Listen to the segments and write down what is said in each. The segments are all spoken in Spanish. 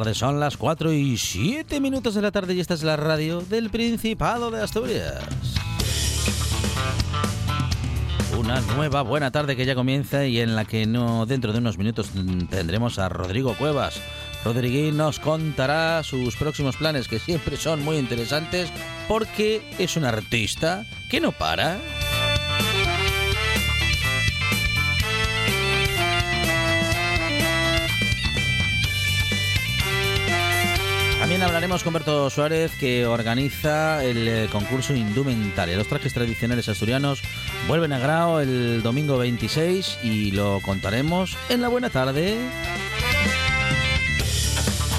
Son las 4 y 7 minutos de la tarde y esta es la radio del Principado de Asturias. Una nueva buena tarde que ya comienza y en la que no dentro de unos minutos tendremos a Rodrigo Cuevas. Rodriguín nos contará sus próximos planes que siempre son muy interesantes porque es un artista que no para. Hablaremos con Berto Suárez, que organiza el eh, concurso Indumentaria. Los trajes tradicionales asturianos vuelven a Grao el domingo 26 y lo contaremos en la buena tarde.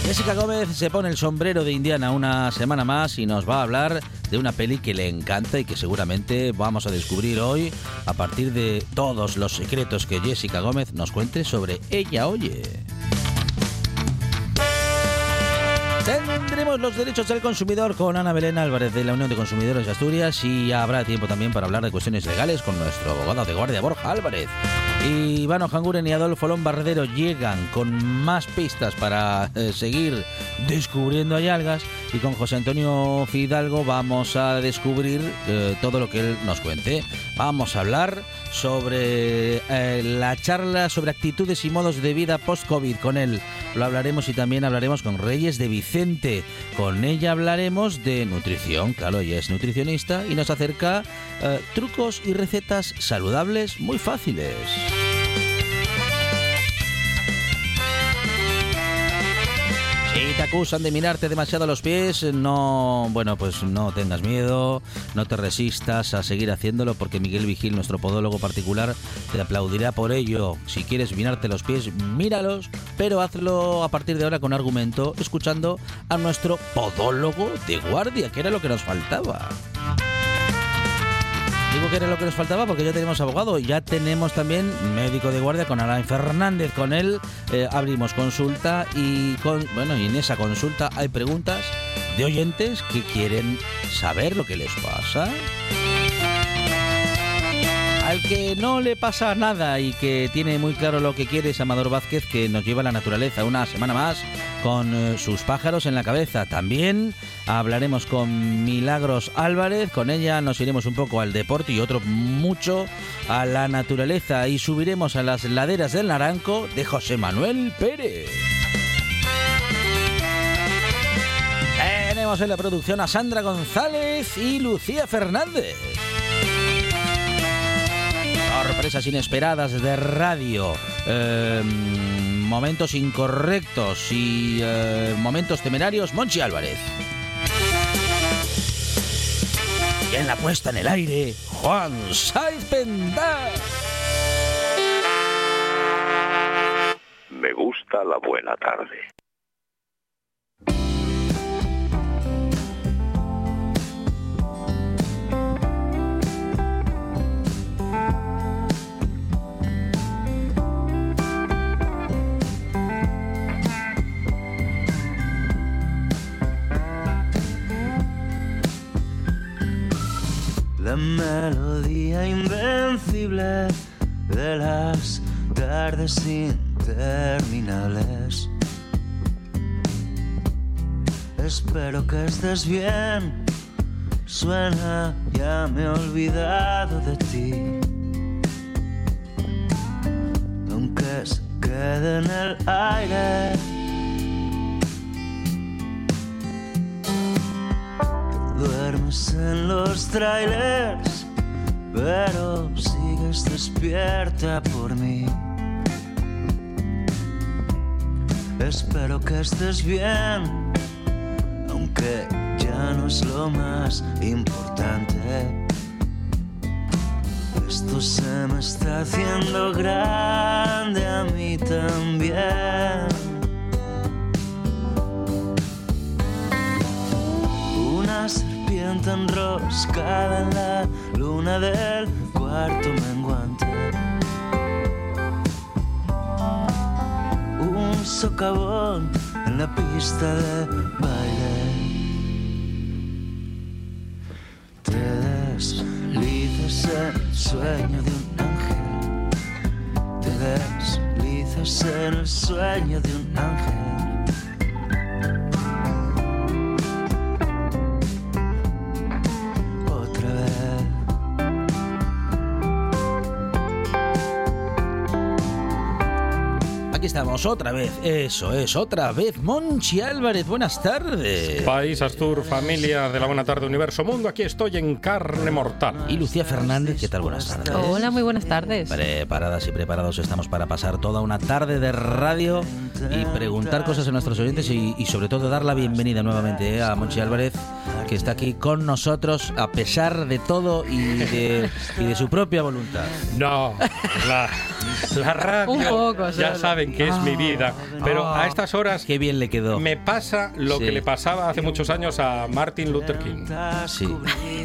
Jessica Gómez se pone el sombrero de Indiana una semana más y nos va a hablar de una peli que le encanta y que seguramente vamos a descubrir hoy a partir de todos los secretos que Jessica Gómez nos cuente sobre Ella Oye. Tendremos los derechos del consumidor con Ana Belén Álvarez de la Unión de Consumidores de Asturias y habrá tiempo también para hablar de cuestiones legales con nuestro abogado de guardia Borja Álvarez. Y Ivano Janguren y Adolfo Lombardero llegan con más pistas para eh, seguir descubriendo algas y con José Antonio Fidalgo vamos a descubrir eh, todo lo que él nos cuente. Vamos a hablar sobre eh, la charla sobre actitudes y modos de vida post-COVID con él. Lo hablaremos y también hablaremos con Reyes de Vicente. Con ella hablaremos de nutrición, claro, ella es nutricionista y nos acerca eh, trucos y recetas saludables muy fáciles. Si te acusan de mirarte demasiado a los pies, no, bueno, pues no tengas miedo, no te resistas a seguir haciéndolo porque Miguel Vigil, nuestro podólogo particular, te aplaudirá por ello. Si quieres mirarte los pies, míralos, pero hazlo a partir de ahora con argumento, escuchando a nuestro podólogo de guardia, que era lo que nos faltaba. Digo que era lo que nos faltaba porque ya tenemos abogado, ya tenemos también médico de guardia con Alain Fernández. Con él eh, abrimos consulta y bueno y en esa consulta hay preguntas de oyentes que quieren saber lo que les pasa. Al que no le pasa nada y que tiene muy claro lo que quiere es Amador Vázquez, que nos lleva a la naturaleza una semana más con eh, sus pájaros en la cabeza. También hablaremos con Milagros Álvarez, con ella nos iremos un poco al deporte y otro mucho a la naturaleza y subiremos a las laderas del Naranco de José Manuel Pérez. Tenemos en la producción a Sandra González y Lucía Fernández sorpresas inesperadas de radio, em, momentos incorrectos y eh, momentos temerarios, Monchi Álvarez. Y en la puesta en el aire, Juan Saiz. Me gusta la buena tarde. La melodía invencible de las tardes interminables. Espero que estés bien, suena, ya me he olvidado de ti. Aunque se quede en el aire Duermes en los trailers, pero sigues despierta por mí. Espero que estés bien, aunque ya no es lo más importante. Esto se me está haciendo grande a mí también. Serpiente enroscada en la luna del cuarto menguante. Un socavón en la pista de baile. Te deslizas el sueño de un ángel. Te deslizas en el sueño de un ángel. Estamos otra vez. Eso es, otra vez. Monchi Álvarez, buenas tardes. País, Astur, familia de la Buena Tarde, Universo Mundo, aquí estoy en carne mortal. Y Lucía Fernández, ¿qué tal? Buenas tardes. Hola, muy buenas tardes. Preparadas y preparados estamos para pasar toda una tarde de radio y preguntar cosas a nuestros oyentes y, y sobre todo dar la bienvenida nuevamente eh, a Monchi Álvarez, que está aquí con nosotros a pesar de todo y de, y de su propia voluntad. No, la, la radio, Un poco, ya solo. saben que es mi vida, pero Ah, a estas horas Qué bien le quedó. me pasa lo Sí. que le pasaba hace muchos años a Martin Luther King. Sí.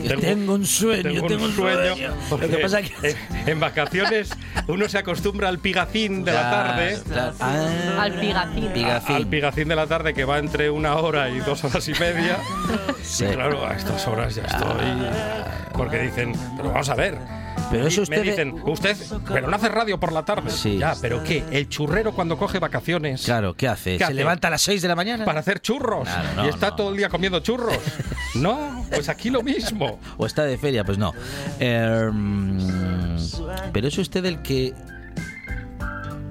Tengo- Tengo un sueño, Tengo un sueño. Lo que porque pasa que... en, en vacaciones uno se acostumbra al pigacín de la tarde. Ah, Al pigacín. Pigacín. Al pigacín de la tarde que va entre una hora y dos horas y media. Sí. Y claro, a estas horas ya estoy. Porque dicen, pero vamos a ver. Pero eso Me usted... dicen, usted, pero no hace radio por la tarde. Sí. Ya, pero ¿qué? El churrero cuando coge vacaciones Claro, ¿qué hace? ¿Qué ¿Se hace? levanta a las 6 de la mañana? para hacer churros Claro, no, y está no. todo el día comiendo churros. no, pues aquí lo mismo. ¿O está de feria? Pues no. Eh, mm, pero es usted el que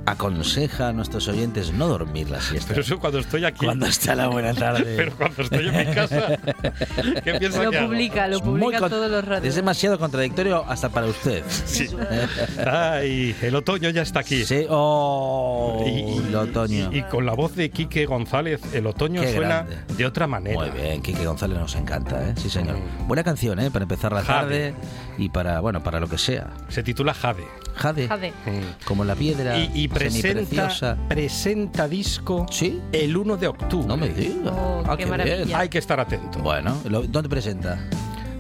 aconseja a nuestros oyentes no dormir la siesta. Pero eso cuando estoy aquí. Cuando está la buena tarde. Pero cuando estoy en mi casa, ¿qué piensa Lo que hago? publica, lo Es muy publica con- todos los Es radios. demasiado contradictorio hasta para usted. Sí. Ay, el otoño ya está aquí. Sí, oh, el otoño. y- y con la voz de Quique González, el otoño Qué suena grande. de otra manera. Muy bien, Quique González nos encanta, ¿eh? Sí, señor. Buena canción, ¿eh? Para empezar la Jade. tarde y para, bueno, para lo que sea. Se titula Jade. Jade. Jade. Como la piedra Y, y presenta, presenta disco ¿Sí? el 1 de octubre. No me diga. Oh, Ah, qué. Hay que estar atento. Bueno, lo- ¿dónde presenta?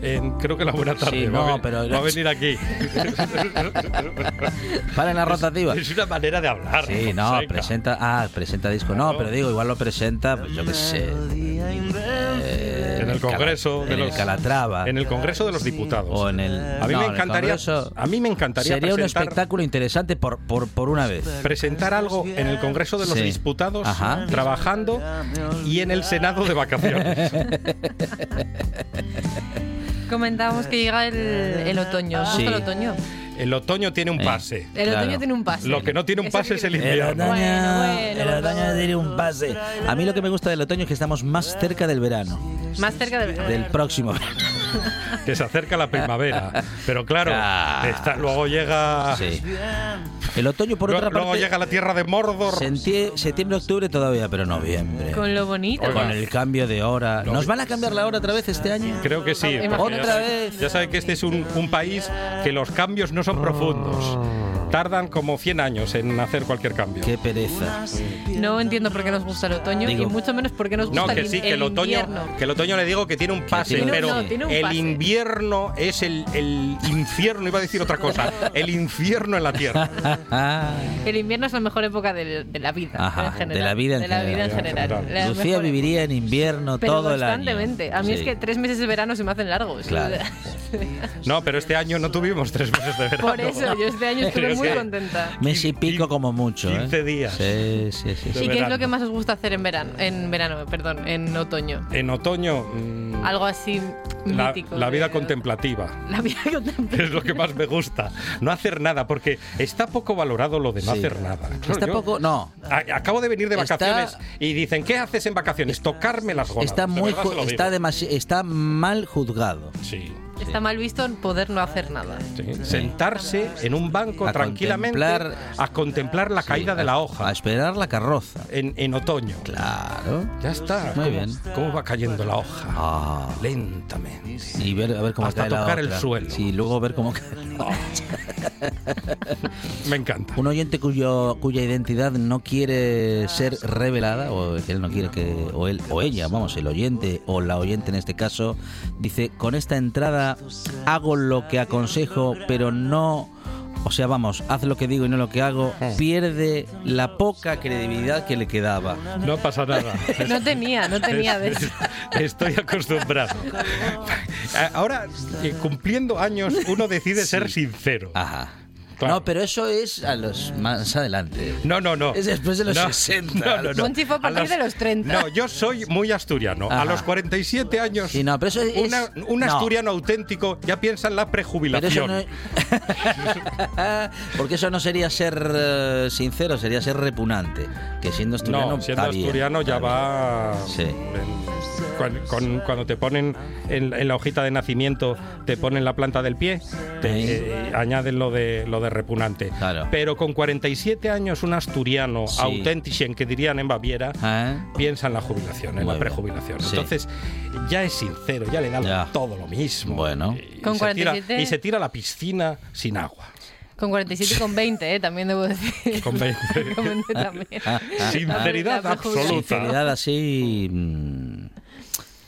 En- creo que la buena tarde Sí, va, no, a pero- va a venir aquí. Para en la rotativa. es una manera de hablar. Sí, no, presenta. Ah, presenta disco. No, pero digo, igual lo presenta, pues yo qué sé. eh, el Congreso Cala- de en los el Calatrava. En el Congreso de los Diputados. o en el. A mí no, me en encantaría. Congreso a mí me encantaría Sería un presentar, espectáculo interesante por, por, por una vez. presentar algo en el Congreso de los Sí. Diputados Ajá. trabajando y en el Senado de vacaciones. Comentábamos que llega el, el otoño. ¿Os gusta Sí. el otoño? El otoño tiene un Eh. pase. El Claro. otoño tiene un pase. Lo que no tiene un Eso pase es el invierno. Bueno, bueno, el otoño tiene un pase. A mí lo que me gusta del otoño es que estamos más cerca del verano, Más cerca del verano. del próximo verano. Que se acerca la primavera. Pero claro, Ah. está- luego llega. Sí. El otoño, por otra luego parte, llega la tierra de Mordor. septiembre, octubre todavía, pero noviembre. Con lo bonito. Con el cambio de hora. ¿Nos van a cambiar la hora otra vez este año? Creo que sí. Ya Otra sabe- vez. Ya sabe que este es un, un país que los cambios no son profundos. Tardan como 100 años en hacer cualquier cambio. Qué pereza. No entiendo por qué nos gusta el otoño Digo- y mucho menos por qué nos gusta No, el, que sí, in- que el otoño, invierno. que el otoño le digo que tiene un pase, tiene- pero no, tiene un el pase. invierno es el, el infierno, iba a decir otra cosa, el infierno en la tierra. El invierno es la mejor época de, la vida. Ajá, en general. de la vida en De la vida en general. Lucía viviría en invierno Pero todo el año. constantemente. A mí es Sí. que tres meses de verano se me hacen largos. Claro. No, pero este año no tuvimos tres meses de verano. Por eso, yo este año estuve Muy contenta. Mes y pico como mucho, ¿eh? 15 días. Sí, sí, sí. sí. ¿Y qué es verano. lo que más os gusta hacer en verano? En verano, perdón, en otoño. En otoño, mm, Algo así la, mítico. la vida de- contemplativa. La vida contemplativa. Es lo que más me gusta. No hacer nada, porque está poco valorado lo de no Sí. hacer nada. Está Yo- poco. No. a- Acabo de venir de Está- vacaciones y dicen, ¿qué haces en vacaciones? Tocarme las gónadas. Está muy ju- está demasi- está mal juzgado. Sí. Está mal visto poder no hacer nada. Sí, Sentarse en un banco A tranquilamente contemplar- a contemplar la caída de la A hoja esperar la carroza. en, en otoño. Claro. Ya está. Muy ¿Cómo- bien. ¿Cómo va cayendo la hoja? Ah. Lentamente. Y ver, a ver cómo Hasta cae la tocar el suelo. Sí, luego ver cómo cae. Me encanta. Un oyente cuyo, cuya identidad no quiere ser revelada, o que él no quiere que, o él o ella, vamos, el oyente o la oyente en este caso, dice, con esta entrada hago lo que aconsejo, pero no, o sea, vamos, haz lo que digo y no lo que hago, pierde la poca credibilidad que le quedaba. No pasa nada. No tenía, no tenía de eso. Estoy acostumbrado. Ahora, eh, cumpliendo años, uno decide ser sincero. Ajá. Claro. No, pero eso es a los más adelante. No, no, no. Es después de los 60. No, no, no. Monchi fue a partir de los 30. No, yo soy muy asturiano. A los 47 años, Sí, no, pero eso es- una- un no. asturiano auténtico ya piensa en la Pero eso prejubilación. no Porque eso no sería ser eh, sincero, sería ser repugnante. Que siendo asturiano. No, siendo bien, asturiano ya va. Sí. en- con- con- cuando te ponen en, en la hojita de nacimiento, te ponen la planta del pie, te eh, añaden lo de, lo de repugnante. Claro. Pero con 47 años, un asturiano Sí. auténtico, que dirían en Baviera. ¿Eh? piensa en la jubilación, en Muy la prejubilación. Sí. Entonces, ya es sincero, ya le da Ya. todo lo mismo. Bueno. Y, Con se tira, 47. y se tira a la piscina sin agua. Con 47 y con 20, eh, también debo decir. Con 20. Con 20 también. Sinceridad absoluta. Sinceridad así.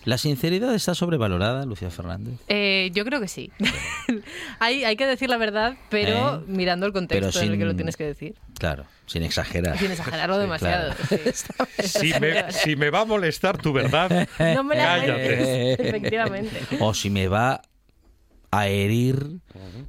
¿La sinceridad está sobrevalorada, Lucía Fernández? Eh, yo creo que sí. hay, hay que decir la verdad, pero ¿Eh? mirando el contexto en el que lo tienes que decir. Claro, sin exagerar. Sin exagerarlo Sí, demasiado. claro. sí. Si me, si me va a molestar tu verdad, No me la cállate. efectivamente. O si me va a herir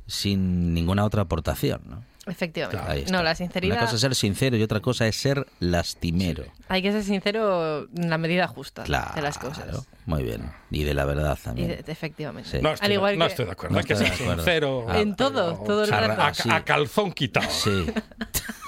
sin ninguna otra aportación, ¿no? Efectivamente. Está. No, la Una sinceridad. cosa es ser sincero y otra cosa es ser lastimero. Hay que ser sincero en la medida justa Claro. de las cosas. Muy bien. Y de la verdad Y también. de- efectivamente. Sí. No estoy, Al igual no que- estoy de acuerdo. No Hay que estoy ser de acuerdo. sincero. Ah, En todo, todo el a, rato. a- Sí. a calzón quitado. Sí.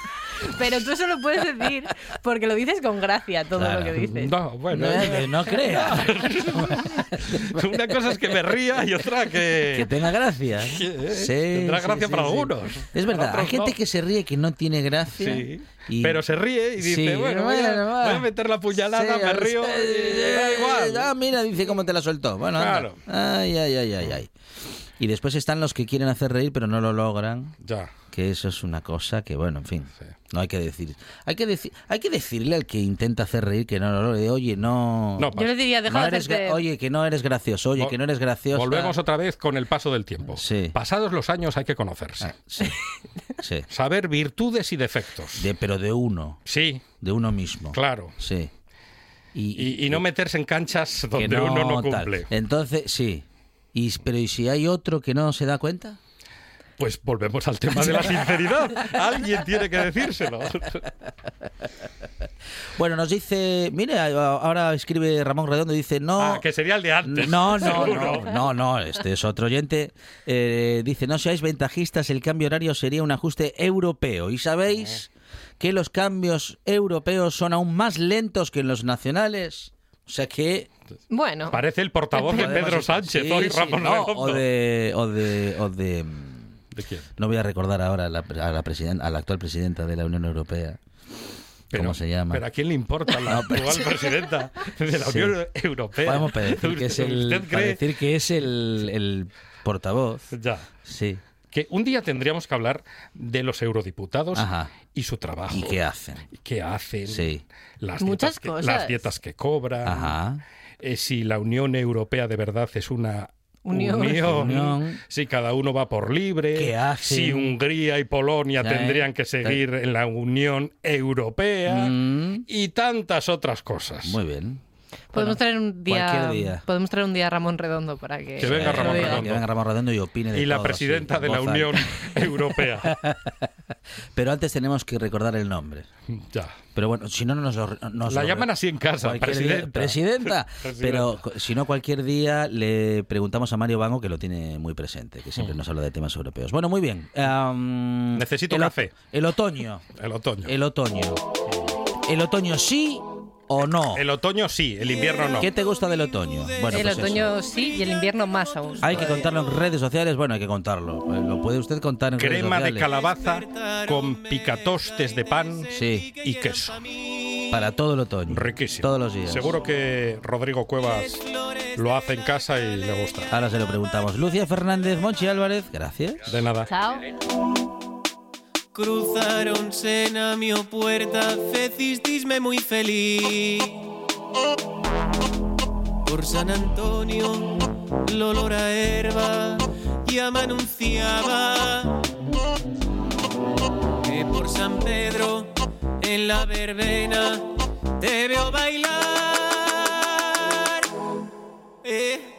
Pero tú eso lo puedes decir porque lo dices con gracia todo Claro. lo que dices. No, bueno. No, no creas. Una cosa es que me ría y otra que. Que tenga gracia. eh, Sí, tendrá sí, gracia sí, para sí. algunos. Es verdad, hay gente no. que se ríe que no tiene gracia. Sí. y- Pero se ríe y dice, Sí, bueno, voy a, voy a meter la puñalada, Sí, me río, eh, y da igual. Ah, mira, dice cómo te la soltó. Bueno, anda. Claro. Ay, ay, ay, ay, ay. Y después están los que quieren hacer reír pero no lo logran. Ya. Que eso es una cosa que, bueno, en fin, Sí. no hay que decir. Hay que decir, hay que decirle al que intenta hacer reír que no lo logre. Oye, no. No, Yo le diría, deja no de hacerte... Oye, que no eres gracioso. Oye, Vol- que no eres gracioso. Volvemos otra vez con el paso del tiempo. Sí. Pasados los años hay que conocerse. Sí, sí. Saber virtudes y defectos. De, pero de uno, Sí, de uno mismo. claro. Sí. Y, y no meterse en canchas donde uno no tal. cumple. Entonces, sí. Y, pero ¿y si hay otro que no se da cuenta? Pues volvemos al tema de la sinceridad. Alguien tiene que decírselo. Bueno, nos dice, mire, ahora escribe Ramón Redondo, dice, no... Ah, que sería el de antes. No, no, no, no, no, este es otro oyente. Eh, dice, no seáis ventajistas, el cambio horario sería un ajuste europeo. Y sabéis que los cambios europeos son aún más lentos que los nacionales. O sea que... Bueno, Parece el portavoz de Pedro Sánchez, sí, hoy sí, Ramón no, Redondo. o de... O de, o de ¿De quién? no voy a recordar ahora a la, a la, presiden- a la actual presidenta de la Unión Europea. ¿Cómo se llama? Pero a quién le importa la No, actual presidenta de la Sí. Unión Europea. Podemos decir que es el, decir que es el, el portavoz. Ya. Sí. Que un día tendríamos que hablar de los eurodiputados Ajá. y su trabajo. ¿Y qué hacen? ¿Qué hacen? Sí. Las Muchas dietas que, cosas. Las dietas que cobran. Ajá. eh, si la Unión Europea de verdad es una Unión. Unión. si cada uno va por libre, ¿Qué hacen? si Hungría y Polonia Eh, tendrían que seguir en la Unión Europea Mm, y tantas otras cosas. muy bien. Podemos traer un día, podemos traer un día a Ramón Redondo para que, Que venga Ramón. Redondo. Que venga Ramón Redondo y opine de y la todo, presidenta sí, de la. Unión Europea. Pero antes tenemos que recordar el nombre. ya. Pero bueno, si no, no nos lo... nos La lo- llaman así en casa, día- presidenta. presidenta. Pero si no, cualquier día le preguntamos a Mario Bango, que lo tiene muy presente, que siempre nos habla de temas europeos. Bueno, muy bien. Necesito el café. El otoño. El otoño. El otoño. El otoño sí, o no? El otoño sí, el invierno no. ¿Qué te gusta del otoño? Bueno, el pues eso. otoño sí y el invierno más aún. Hay que contarlo en redes sociales. Bueno, hay que contarlo. Eh, Lo puede usted contar en redes Crema de sociales. calabaza con picatostes de pan Sí, y queso. para todo el otoño. Riquísimo. Todos los días. Seguro que Rodrigo Cuevas lo hace en casa y le gusta. Ahora se lo preguntamos. Lucia Fernández, Monchi Álvarez, gracias. De nada. Chao. Cruzaronse na mi puerta, fecistisme muy feliz. Por San Antonio, el olor a herba ya me anunciaba que por San Pedro, en la verbena, te veo bailar. Eh.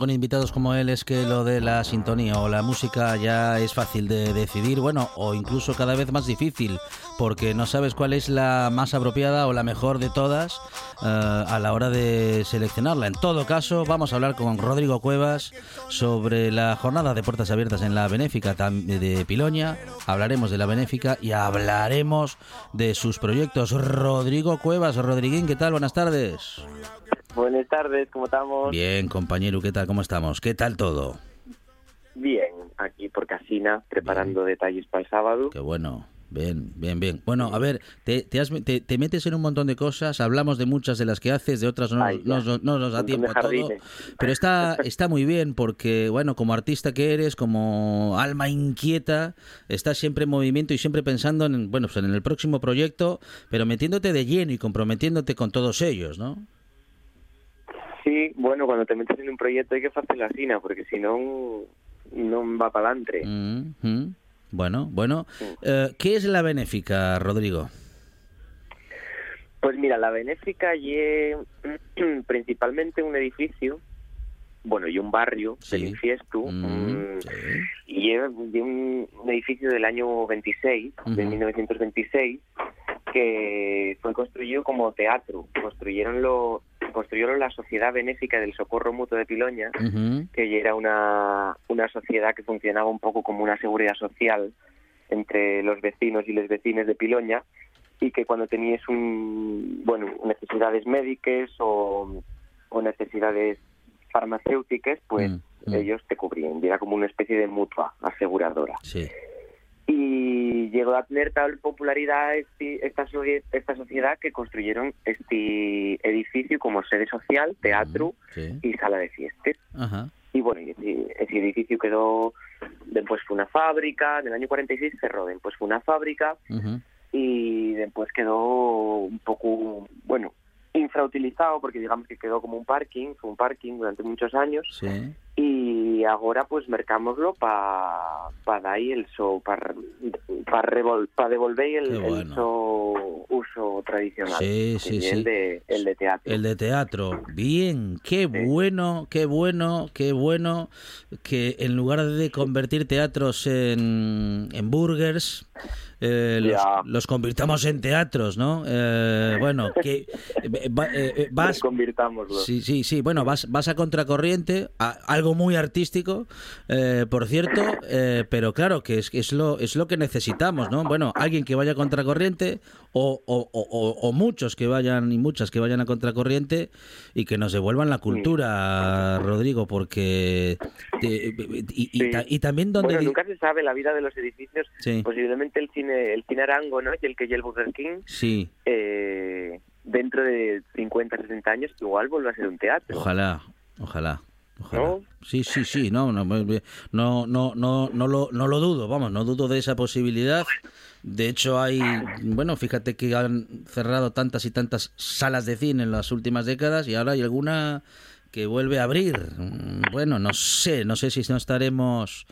Con invitados como él es que lo de la sintonía o la música ya es fácil de decidir, bueno, o incluso cada vez más difícil, porque no sabes cuál es la más apropiada o la mejor de todas eh, a la hora de seleccionarla. En todo caso, vamos a hablar con Rodrigo Cuevas sobre la jornada de puertas abiertas en la Benéfica de Piloña. Hablaremos de la Benéfica y hablaremos de sus proyectos. Rodrigo Cuevas, Rodriguín, ¿qué tal? Buenas tardes. Buenas tardes, ¿cómo estamos? Bien, compañero, ¿qué tal? ¿Cómo estamos? ¿Qué tal todo? Bien, aquí por Casina, preparando detalles para el sábado. Qué bueno. Bien, bien, bien. Bueno, a ver, te, te, has- te- te metes en un montón de cosas, hablamos de muchas de las que haces, de otras no, Ay, no- ya. no nos da tiempo a todo. jardines. Pero está, está muy bien porque, bueno, como artista que eres, como alma inquieta, estás siempre en movimiento y siempre pensando en, bueno, pues en el próximo proyecto, pero metiéndote de lleno y comprometiéndote con todos ellos, ¿no? Sí, bueno, cuando te metes en un proyecto hay que hacer la sina, porque si no, no va para adelante. Mm. Bueno, bueno. Sí. Eh, ¿Qué es la benéfica, Rodrigo? Pues mira, la Benéfica y principalmente un edificio, bueno, y un barrio Sí. del Infiestu, Mm, sí. y es de un, edificio del año 26, de Ujú. 1926, que fue construido como teatro. Construyeronlo, construyeron la Sociedad Benéfica del Socorro Mutuo de Piloña, que era una, una sociedad que funcionaba un poco como una seguridad social entre los vecinos y los vecinos de Piloña y que cuando tenías un bueno necesidades médicas o, o necesidades farmacéuticas pues Mm, mm. ellos te cubrían y era como una especie de mutua aseguradora Sí. y llegó a tener tal popularidad este- esta, esta sociedad que construyeron este edificio como sede social, teatro Sí. y sala de fiestas Ajá. y bueno, ese, edificio quedó, después fue una fábrica, en el año 46 cerró, después fue una fábrica y después quedó un poco, bueno, infrautilizado porque digamos que quedó como un parking, fue un parking durante muchos años. Y ahora pues mercámoslo para pa dar ahí el so, para pa revol, pa devolver el, so uso tradicional, Sí, que sí, es sí. el de, el de teatro. El de teatro. Bien, qué bueno, qué bueno, qué bueno que en lugar de convertir teatros en, en burgers, eh, los, convirtamos en teatros, ¿no? Eh, bueno, que eh, eh, eh, vas... Sí, sí, sí. Bueno, vas, vas a contracorriente, a- algo muy artístico, eh, por cierto, eh, pero claro que es, es, lo, es lo que necesitamos, ¿no? Bueno, alguien que vaya a contracorriente o, o, o- o- o muchos que vayan y muchas que vayan a contracorriente y que nos devuelvan la cultura, Rodrigo, porque... te- y, y Sí. ta- y también donde... Bueno, nunca se sabe la vida de los edificios. Sí. Posiblemente el cine, el cine Arango, ¿no? Y el que y el Burger King, Sí, eh, dentro de 50, 60 años, igual vuelva a ser un teatro. Ojalá, ojalá. Ojalá. ¿No? Sí, sí, sí, no, no, no, no, no, no, no lo, no lo dudo, vamos, no dudo de esa posibilidad. De hecho, hay, bueno, fíjate que han cerrado tantas y tantas salas de cine en las últimas décadas y ahora hay alguna que vuelve a abrir. Mm, Bueno, no sé, no sé si no estaremos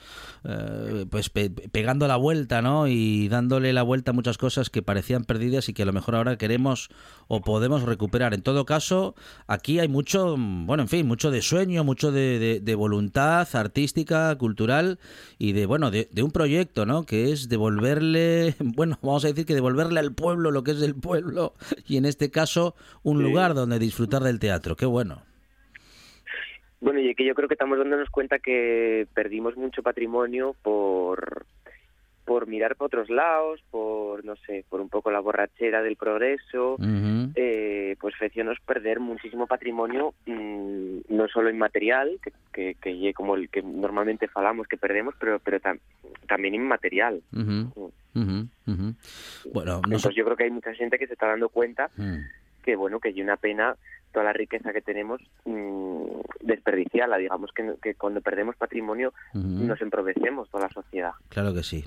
eh, pues pe- pegando la vuelta, ¿no? Y dándole la vuelta a muchas cosas que parecían perdidas y que a lo mejor ahora queremos o podemos recuperar. En todo caso, aquí hay mucho, mm, bueno, en fin, mucho de sueño, mucho de, de- de voluntad artística, cultural y de, bueno, de, de un proyecto, ¿no? Que es devolverle, bueno, vamos a decir que devolverle al pueblo lo que es del pueblo y en este caso un Sí. lugar donde disfrutar del teatro. Qué bueno. Bueno, y que yo creo que estamos dándonos cuenta que perdimos mucho patrimonio por por mirar para otros lados, por, no sé, por un poco la borrachera del progreso, Ujú. eh, pues fecionos perder muchísimo patrimonio, mm, no solo inmaterial, que, que, que como el que normalmente falamos que perdemos, pero pero tam- también inmaterial. Bueno, no Entonces yo creo que hay mucha gente que se está dando cuenta Mm. que bueno que hay una pena toda la riqueza que tenemos mm, desperdiciarla digamos que, que cuando perdemos patrimonio nos empobrecemos toda la sociedad Claro que sí.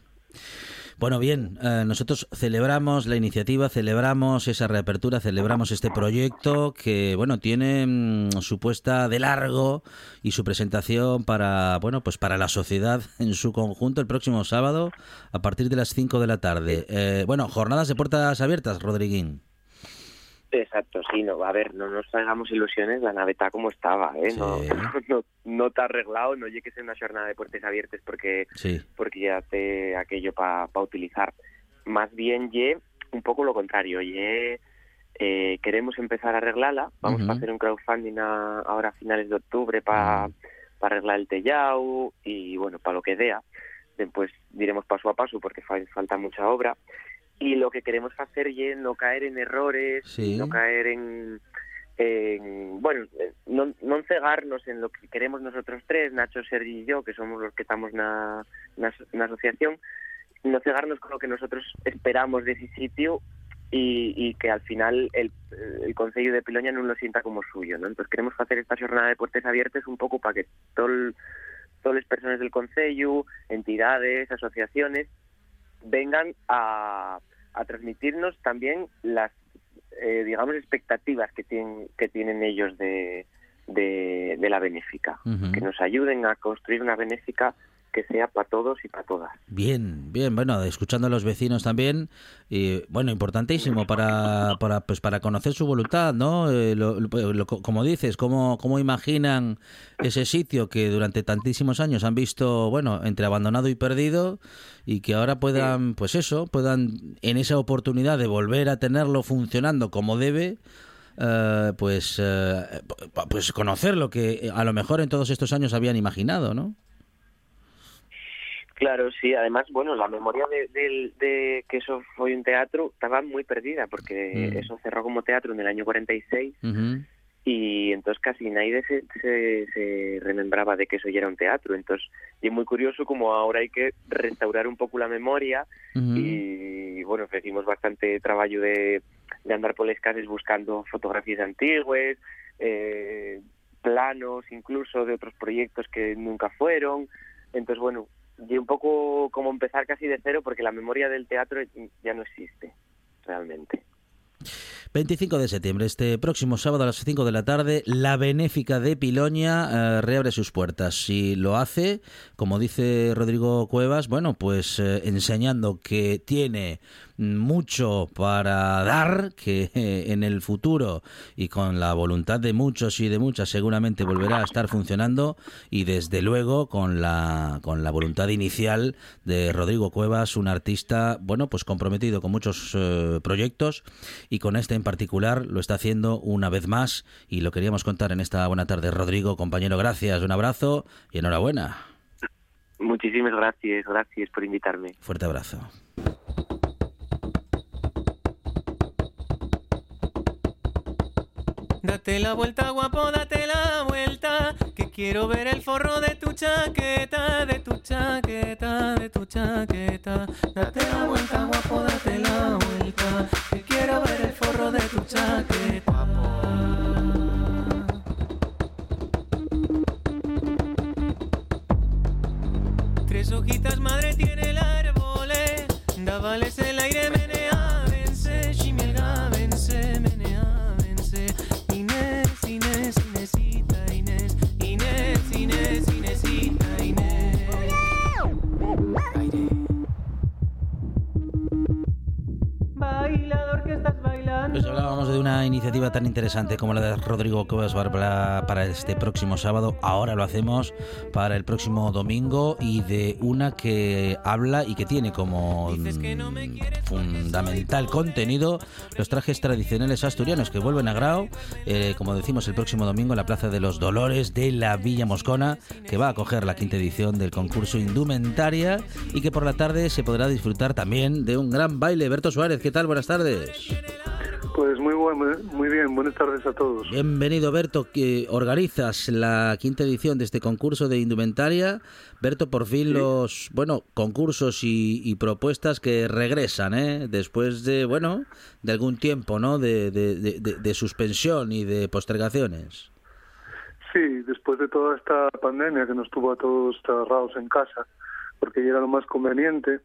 Bueno, bien, eh, nosotros celebramos la iniciativa, celebramos esa reapertura, celebramos este proyecto que, bueno, tiene mm, su puesta de largo y su presentación para, bueno, pues para la sociedad en su conjunto el próximo sábado a partir de las 5 de la tarde. Eh, bueno, jornadas de puertas abiertas, Rodriguín. Exacto sí no a ver no nos hagamos ilusiones la nave está como estaba ¿eh? no, Sí. no no está arreglado no llegue que sea una jornada de puertas abiertas porque Sí. porque ya te aquello para utilizar más bien ye un poco lo contrario ye eh, queremos empezar a arreglarla vamos Ujú. a hacer un crowdfunding a- ahora a finales de octubre para arreglar el tellado y bueno para lo que dea después diremos paso a paso porque fa- falta mucha obra y lo que queremos hacer es no caer en errores Sí. no caer en, en- bueno eh, no, no cegarnos en lo que queremos nosotros tres Nacho Sergi y yo que somos los que estamos na, na asociación no cegarnos con lo que nosotros esperamos de ese sitio y, y que al final el, el Concello de Piloña no lo sienta como suyo, ¿no? Entonces queremos hacer esta jornada de puertas abiertas un pouco para que todo el- todas las personas del Concello, entidades, asociaciones, vengan a, a transmitirnos también las, eh, digamos, expectativas que tienen, que tienen ellos de, de, de la benéfica. Que nos ayuden a construir una benéfica que sea para todos y para todas. Bien, bien, bueno, escuchando a los vecinos también, y bueno, importantísimo para, para, pues para conocer su voluntad, ¿no? Eh, lo- lo- lo- como dices, cómo, cómo imaginan ese sitio que durante tantísimos años han visto, bueno, entre abandonado y perdido, y que ahora puedan, pues eso, puedan en esa oportunidad de volver a tenerlo funcionando como debe, eh, pues, eh, pues conocer lo que a lo mejor en todos estos años habían imaginado, ¿no? Claro, sí. Además, bueno, la memoria de, de que eso fue un teatro estaba muy perdida porque Mm. eso cerró como teatro en el año 46 Ujú. y entonces casi nadie se, se, se remembraba de que eso ya era un teatro. Entonces, y es muy curioso como ahora hay que restaurar un poco la memoria y bueno, hicimos bastante trabajo de, de andar por las casas buscando fotografías antiguas, eh, planos incluso de otros proyectos que nunca fueron. Entonces, bueno, y un poco como empezar casi de cero porque la memoria del teatro ya no existe realmente. 25 de septiembre, este próximo sábado a las 5 de la tarde, la Benéfica de Piloña eh, reabre sus puertas. Si lo hace, como dice Rodrigo Cuevas, bueno, pues eh, enseñando que tiene mucho para dar, que eh, en el futuro y con la voluntad de muchos y de muchas seguramente volverá a estar funcionando y desde luego con la, con la voluntad inicial de Rodrigo Cuevas, un artista, bueno, pues comprometido con muchos eh, proyectos y con este en particular lo está haciendo una vez más y lo queríamos contar en esta buena tarde. Rodrigo, compañero, gracias, un abrazo y enhorabuena. Muchísimas gracias, gracias por invitarme. Fuerte abrazo. Date la vuelta, guapo, date la vuelta. Que quiero ver el forro de tu chaqueta, de tu chaqueta, de tu chaqueta. Date la vuelta, guapo, date la vuelta. Que quiero ver el forro de tu chaqueta. Tres hojitas, madre, tiene Pues hablábamos de una iniciativa tan interesante como la de Rodrigo Cuevas Bárbara para este próximo sábado. Ahora lo hacemos para el próximo domingo y de una que habla y que tiene como fundamental contenido los trajes tradicionales asturianos que vuelven a Grau, eh, como decimos el próximo domingo en la Plaza de los Dolores de la Villa Moscona, que va a acoger la quinta edición del concurso Indumentaria y que por la tarde se podrá disfrutar también de un gran baile. Berto Suárez, ¿qué tal? Buenas tardes. Pues muy bueno, muy bien, buenas tardes a todos. Bienvenido, Berto, que organizas la quinta edición de este concurso de indumentaria. Berto, por fin los, bueno, concursos y, y propuestas que regresan, ¿eh? Después de, bueno, de algún tiempo, ¿no? De, de, de, de- de suspensión y de postergaciones. Sí, después de toda esta pandemia que nos tuvo a todos cerrados en casa, porque ya era lo más conveniente,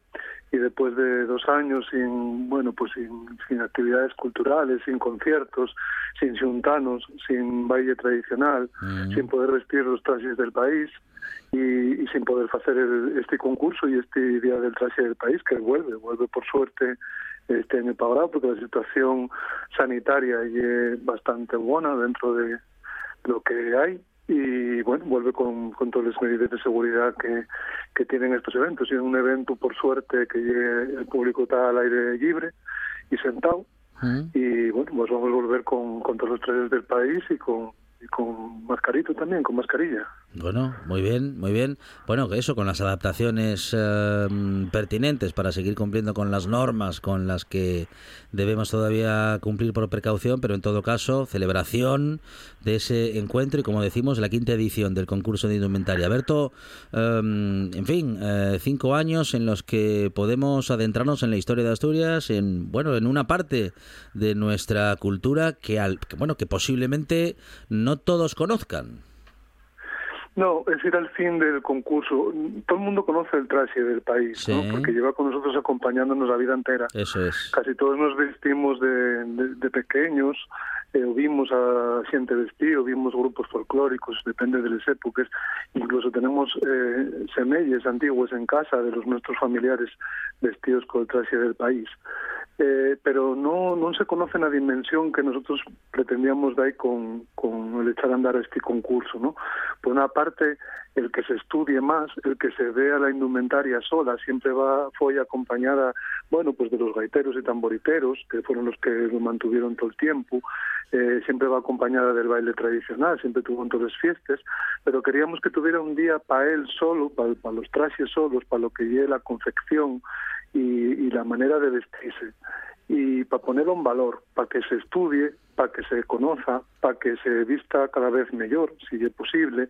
y después de dos años sin, bueno, pues sin, sin actividades culturales, sin conciertos, sin xuntanos, sin baile tradicional, sin poder vestir los trajes del país y, y sin poder hacer el- este concurso y este Día del Traje del País, que vuelve, vuelve por suerte este año para porque la situación sanitaria es bastante buena dentro de lo que hay y bueno, vuelve con, con todas las medidas de seguridad que, que tienen estos eventos. Y es un evento, por suerte, que llegue- el público está al aire libre y sentado. Y bueno, pues vamos a volver con, con todos los trajes del país y con, y con mascarito también, con mascarilla. Bueno, muy bien, muy bien. Bueno, que eso, con las adaptaciones eh, pertinentes para seguir cumpliendo con las normas con las que debemos todavía cumplir por precaución, pero en todo caso, celebración de ese encuentro y, como decimos, la quinta edición del concurso de indumentaria. Berto, eh, en fin, eh, cinco años en los que podemos adentrarnos en la historia de Asturias, en bueno, en una parte de nuestra cultura que, al, que bueno, que posiblemente no todos conozcan. No, es ir al fin del concurso. Todo el mundo conoce el traje del país, Sí. ¿no? porque lleva con nosotros acompañándonos la vida entera. Eso es. Casi todos nos vestimos de, de- de pequeños, eh, o vimos a gente vestido, vimos grupos folclóricos, depende de las épocas. Incluso tenemos eh, semelles antiguos en casa de los nuestros familiares vestidos con el traje del país. Eh, pero no, no se conoce la dimensión que nosotros pretendíamos dar con, con el echar a andar este concurso. ¿no? Por una parte, el que se estudie más, el que se vea la indumentaria sola, siempre va fue acompañada, bueno, pues de los gaiteros y tamboriteros, que fueron los que lo mantuvieron todo el tiempo, eh, siempre va acompañada del baile tradicional, siempre tuvo en todas fiestas, pero queríamos que tuviera un día para él solo, para, los trajes solos, para lo que lleve la confección y la manera de vestirse y para ponerlo en valor, para que se estudie, para que se conozca, para que se vista cada vez mejor, si es posible,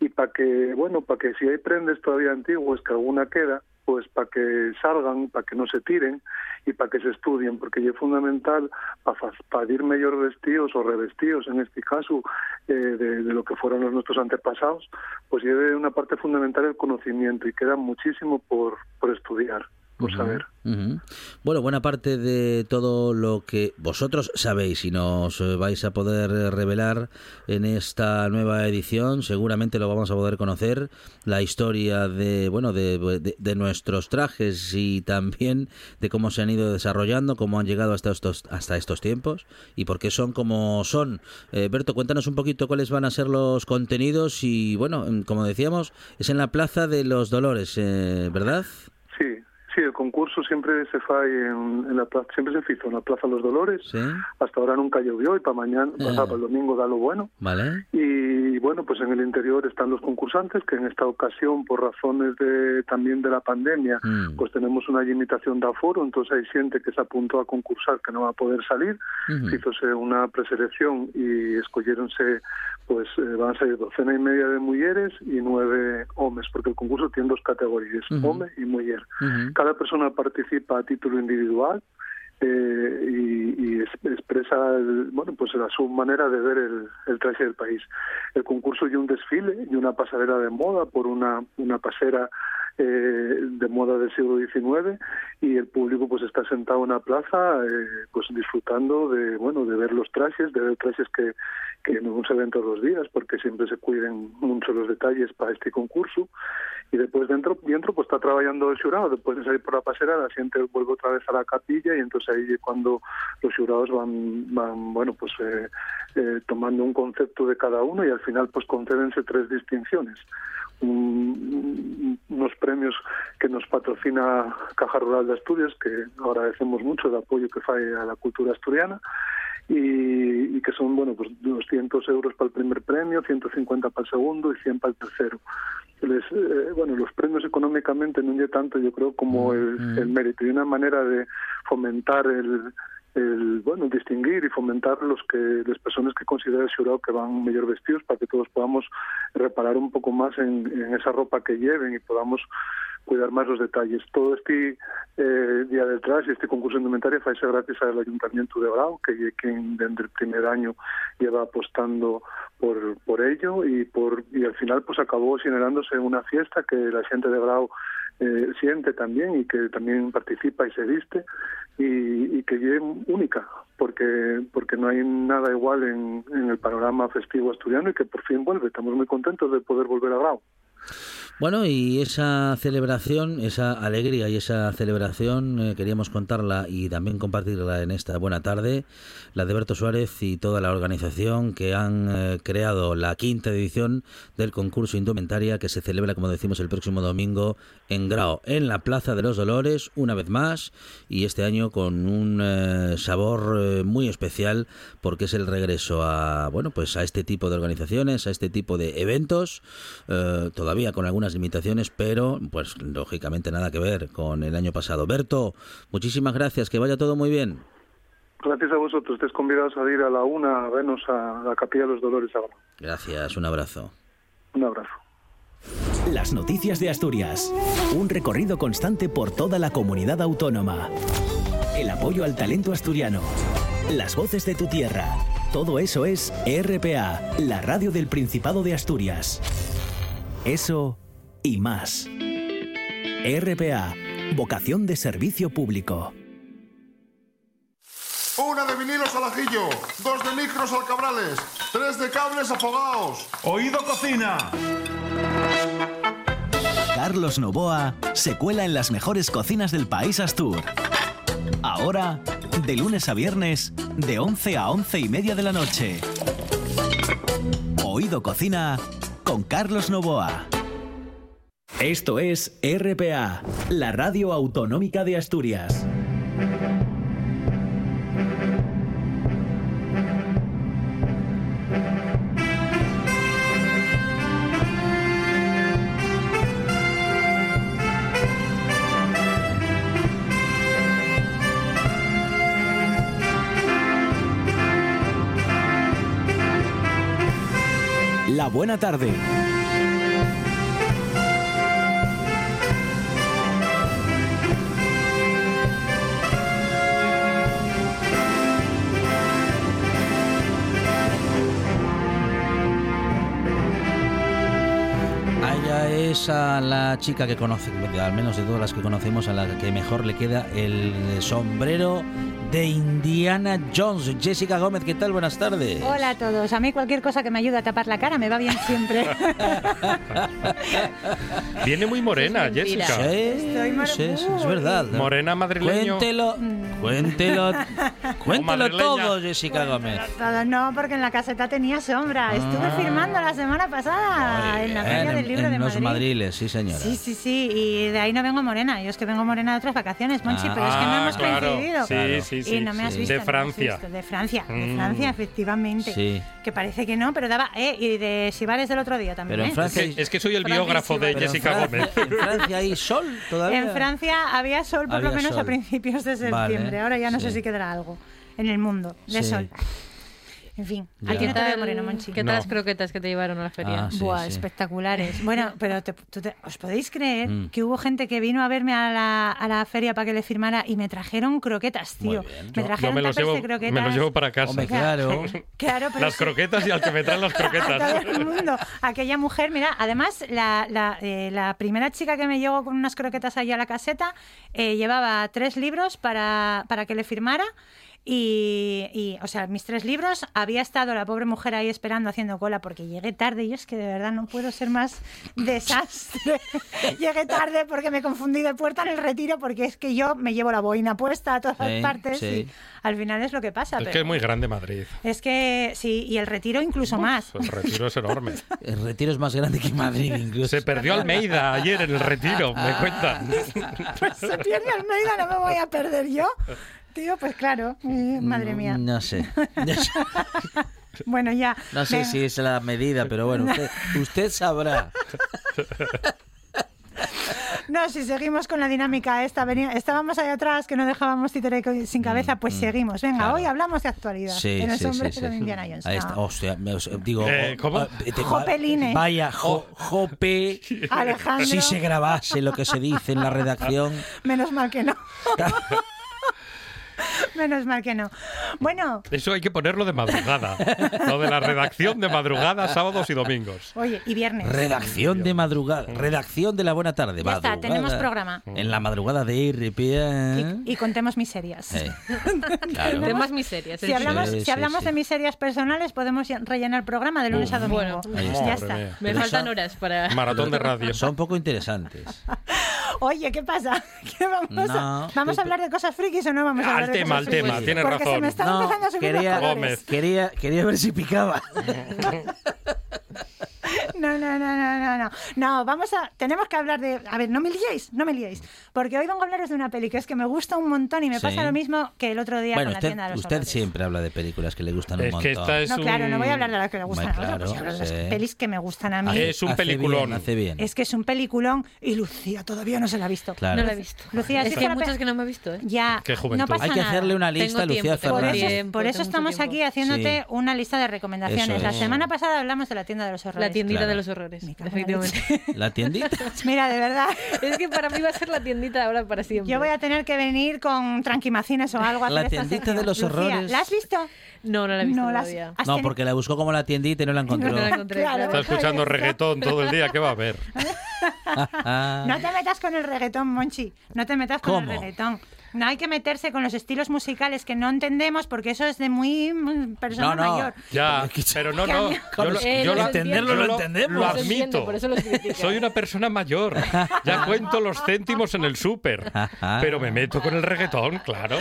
y para que, bueno, para que si hay prendas todavía antiguas, que alguna queda, pues para que salgan, para que no se tiren y para que se estudien, porque es fundamental para ir mejor vestidos o revestidos, en este caso, eh, de, lo que fueron los nuestros antepasados, pues lleve una parte fundamental el conocimiento y queda muchísimo por, por estudiar, por saber. Bueno, buena parte de todo lo que vosotros sabéis y nos vais a poder revelar en esta nueva edición, seguramente lo vamos a poder conocer, la historia de, bueno, de, de- de nuestros trajes y también de cómo se han ido desarrollando, cómo han llegado hasta estos, hasta estos tiempos y por qué son como son. Eh, Berto, cuéntanos un poquito cuáles van a ser los contenidos y, bueno, como decíamos, es en la Plaza de los Dolores, eh, ¿verdad? Concurso siempre se fai en, en la plaza, siempre se hizo en la Plaza Los Dolores. Sí. Hasta ahora nunca llovió y para mañana, Ah. pasado para el domingo da lo bueno. Vale. Y bueno, pues en el interior están los concursantes que en esta ocasión, por razones de también de la pandemia, Mm. pues tenemos una limitación de aforo, entonces hay gente que se apuntó a concursar que no va a poder salir. Hízose una preselección y escollieronse, pues eh, van a salir docena y media de mujeres y nueve hombres, porque el concurso tiene dos categorías, hombre y mujer. Cada persona participa a título individual eh, y, y es- expresa el- bueno pues la su manera de ver el, el traje del país. El concurso y un desfile y una pasarela de moda por una, una pasera eh, de moda del siglo XIX y el público pues está sentado en la plaza eh, pues disfrutando de bueno de ver los trajes de ver trajes que, que no se ven todos los días porque siempre se cuiden mucho los detalles para este concurso. Y después dentro dentro pues está trabajando el jurado. Después de salir por la pasera la gente vuelve otra vez a la capilla y entonces ahí cuando los jurados van van bueno pues eh, eh, tomando un concepto de cada uno y al final pues concédense tres distinciones un- unos premios que nos patrocina Caja Rural de Asturias, que agradecemos mucho el apoyo que fae a la cultura asturiana, y, y que son, bueno, pues 200 euros para el primer premio, 150 para el segundo y 100 para el tercero. Les, eh, bueno, los premios económicamente no es tanto, yo creo, como el, el mérito y una manera de fomentar el, el bueno distinguir y fomentar los que las personas que considera el xurado que van mejor vestidos para que todos podamos reparar un poco más en, en esa ropa que lleven y podamos cuidar más los detalles. Todo este eh, día detrás y este concurso de indumentaria fue gracias al Ayuntamiento de Bravo, que es quien desde el primer año lleva apostando por, por ello y por y al final pues acabó generándose una fiesta que la gente de Bravo eh, siente también y que también participa y se viste y, y que es única porque porque no hay nada igual en, en el panorama festivo asturiano y que por fin vuelve. Estamos muy contentos de poder volver a Bravo. Bueno, y esa celebración, esa alegría y esa celebración eh, queríamos contarla y también compartirla en esta buena tarde, la de Berto Suárez y toda la organización que han eh, creado la quinta edición del concurso Indumentaria que se celebra, como decimos, el próximo domingo en Grao, en la Plaza de los Dolores, una vez más, y este año con un eh, sabor muy especial porque es el regreso a, bueno, pues a este tipo de organizaciones, a este tipo de eventos, todavía con algunas limitaciones, pero pues lógicamente nada que ver con el año pasado. Berto, muchísimas gracias, que vaya todo muy bien. Gracias a vosotros. Estés convidados a ir a la una a vernos a la Capilla de los Dolores ahora. Gracias, un abrazo. Un abrazo. Las noticias de Asturias. Un recorrido constante por toda la comunidad autónoma. El apoyo al talento asturiano. Las voces de tu tierra. Todo eso es RPA, la radio del Principado de Asturias. Eso y más. RPA, vocación de servicio público. Una de vinilos al ajillo, dos de micros al cabrales, tres de cables afogados. Oído cocina. Carlos Novoa se cuela en las mejores cocinas del país Astur. Ahora, de lunes a viernes, de 11 a 11 y media de la noche. Oído Cocina con Carlos Novoa. Esto es RPA, la radio autonómica de Asturias. La buena tarde. A la chica que conoce, al menos de todas las que conocemos, a la que mejor le queda el sombrero de Indiana Jones. Jessica Gómez, ¿qué tal? Buenas tardes. Hola a todos. A mí cualquier cosa que me ayude a tapar la cara me va bien siempre. Viene muy morena. Jessica. Estoy mar- Sí, sí, es verdad. Morena madrileño. Cuéntelo, Mm. cuéntelo, cuéntelo todo, Jessica Gómez. Todo no, porque en la caseta tenía sombra. Estuve Ah. firmando la semana pasada en la Feria del Libro en de los Madrid. Madriles, sí señora. Sí, sí, sí, y de ahí no vengo morena. Yo es que vengo morena de otras vacaciones, Monchi, Ah. pero es que no Ah, hemos claro. coincidido. Sí, sí, sí. Y no me has Sí. visto. De no me has Francia. visto. De Francia, de Mm. Francia, efectivamente. Sí. Que parece que no, pero daba. Eh, y de Sibares del otro día también. Pero en ¿eh? Francia- Es que, es que soy el Francia biógrafo sí, de vale. En Jessica Francia- Gómez. En Francia hay sol todavía. En Francia había sol por Había lo menos sol. a principios de Vale, septiembre. Ahora ya no sé sí. si quedará algo en el mundo de Sí. sol. En fin, Ya. aquí no te tal- moreno, Monchi. ¿Qué tal las croquetas que te llevaron a la feria? Ah, sí, Buah, sí. espectaculares. Bueno, pero te- tú te- ¿os podéis creer Mm. que hubo gente que vino a verme a la, a la feria para que le firmara y me trajeron croquetas, tío? Me trajeron me los, llevo, de croquetas. me los llevo para casa. Hombre, claro. Claro, pero Las croquetas y al que me traen las a todo croquetas. el mundo. Aquella mujer, mira, además la, la, eh, la primera chica que me llegó con unas croquetas allá a la caseta eh, llevaba tres libros para, para que le firmara. Y, y, o sea, mis tres libros, había estado la pobre mujer ahí esperando, haciendo cola, porque llegué tarde y es que de verdad no puedo ser más desastre. llegué tarde porque me confundí de puerta en el retiro, porque es que yo me llevo la boina puesta a todas Sí, partes sí. y al final es lo que pasa. Es pero- que es muy grande Madrid. es que sí, y el retiro incluso más. El retiro es enorme. El retiro es más grande que Madrid, incluso. Se perdió Almeida ayer en el retiro, me cuentan. Pues se pierde Almeida, no me voy a perder yo. Tío, pues claro, madre mía. No sé. Bueno, ya. No sé Venga. si es la medida, pero bueno, usted, usted sabrá. No, si seguimos con la dinámica esta, venía- estábamos ahí atrás que no dejábamos títere sin cabeza, pues seguimos. Venga, Mm, claro. hoy hablamos de actualidad. Sí, en el sí, sí, de Indiana Jones. Ahí No. está. Hostia, me- digo. Eh, ¿cómo? oh, eh, te- Jopeline. Vaya, jo- jope. Alejandro. Si se grabase lo que se dice en la redacción. Menos mal que no. Menos mal que no. Bueno, Eso hay que ponerlo de madrugada. Lo de la redacción de madrugada, sábados y domingos. oye, y viernes. Redacción de madrugada. Redacción de la buena tarde. Ya está, tenemos programa. En la madrugada de RPA. Y contemos miserias. Eh, claro. Temas miserias. Si hablamos, Sí, si hablamos sí. de miserias personales, podemos rellenar el programa de lunes a domingo. Bueno, ya está. mía. Me Pero faltan son- horas para... Maratón de radio. Son poco interesantes. Oye, ¿qué pasa? ¿Qué vamos, a, No, ¿vamos que- a hablar de cosas frikis o no vamos a Al hablar de tema, cosas al tema, frikis? tienes Porque se razón. me están No, empezando a subir quería, los colores. Gómez. quería, quería ver si picaba. No, no, no, no, no, no. No, vamos a... Tenemos que hablar de... A ver, no me liéis, no me liéis. Porque hoy vengo a hablaros de una peli que es que me gusta un montón y me Sí. pasa lo mismo que el otro día Bueno, con la tienda de los usted horrores. siempre habla de películas que le gustan un Es que montón. esta es No, claro, un- no voy a hablar de las que me gustan Hombre, a otros, claro, de las pelis que me gustan a mí. Es un Hace peliculón. bien, hace bien. Es que es un peliculón y Lucía todavía no se la ha visto. Claro. No la he visto. Lucía, es sí que hay muchas que no me he visto, ¿eh? Ya, Qué juventud. no pasa Hay que nada. hacerle una lista a Tengo Lucía tiempo, Por eso, por estamos tiempo. aquí haciéndote Sí. una lista de recomendaciones. La semana pasada hablamos de la tienda de los horrores. La tiendita Claro. de los horrores, la efectivamente. La tiendita. Mira, de verdad, es que para mí va a ser la tiendita ahora para siempre. yo voy a tener que venir con tranquimacines o algo a La tiendita de los Lucía, horrores. ¿La has visto? No, no la he visto No, todavía. has No, porque la buscó como la tiendita y no la encontró. No la encontré, Claro. claro. Está escuchando reggaetón todo el día, ¿qué va a ver? No te metas con el reggaetón, Monchi. No te metas con ¿Cómo? el reggaetón. No hay que meterse con los estilos musicales que no entendemos porque eso es de muy persona No, no. mayor. Ya, pero no, no. Yo lo, Eh, yo los lo- entenderlo lo lo- entendemos. Lo admito. por eso. Soy una persona mayor. Ya cuento los céntimos en el súper. Ajá. Pero me meto con el reggaetón, claro.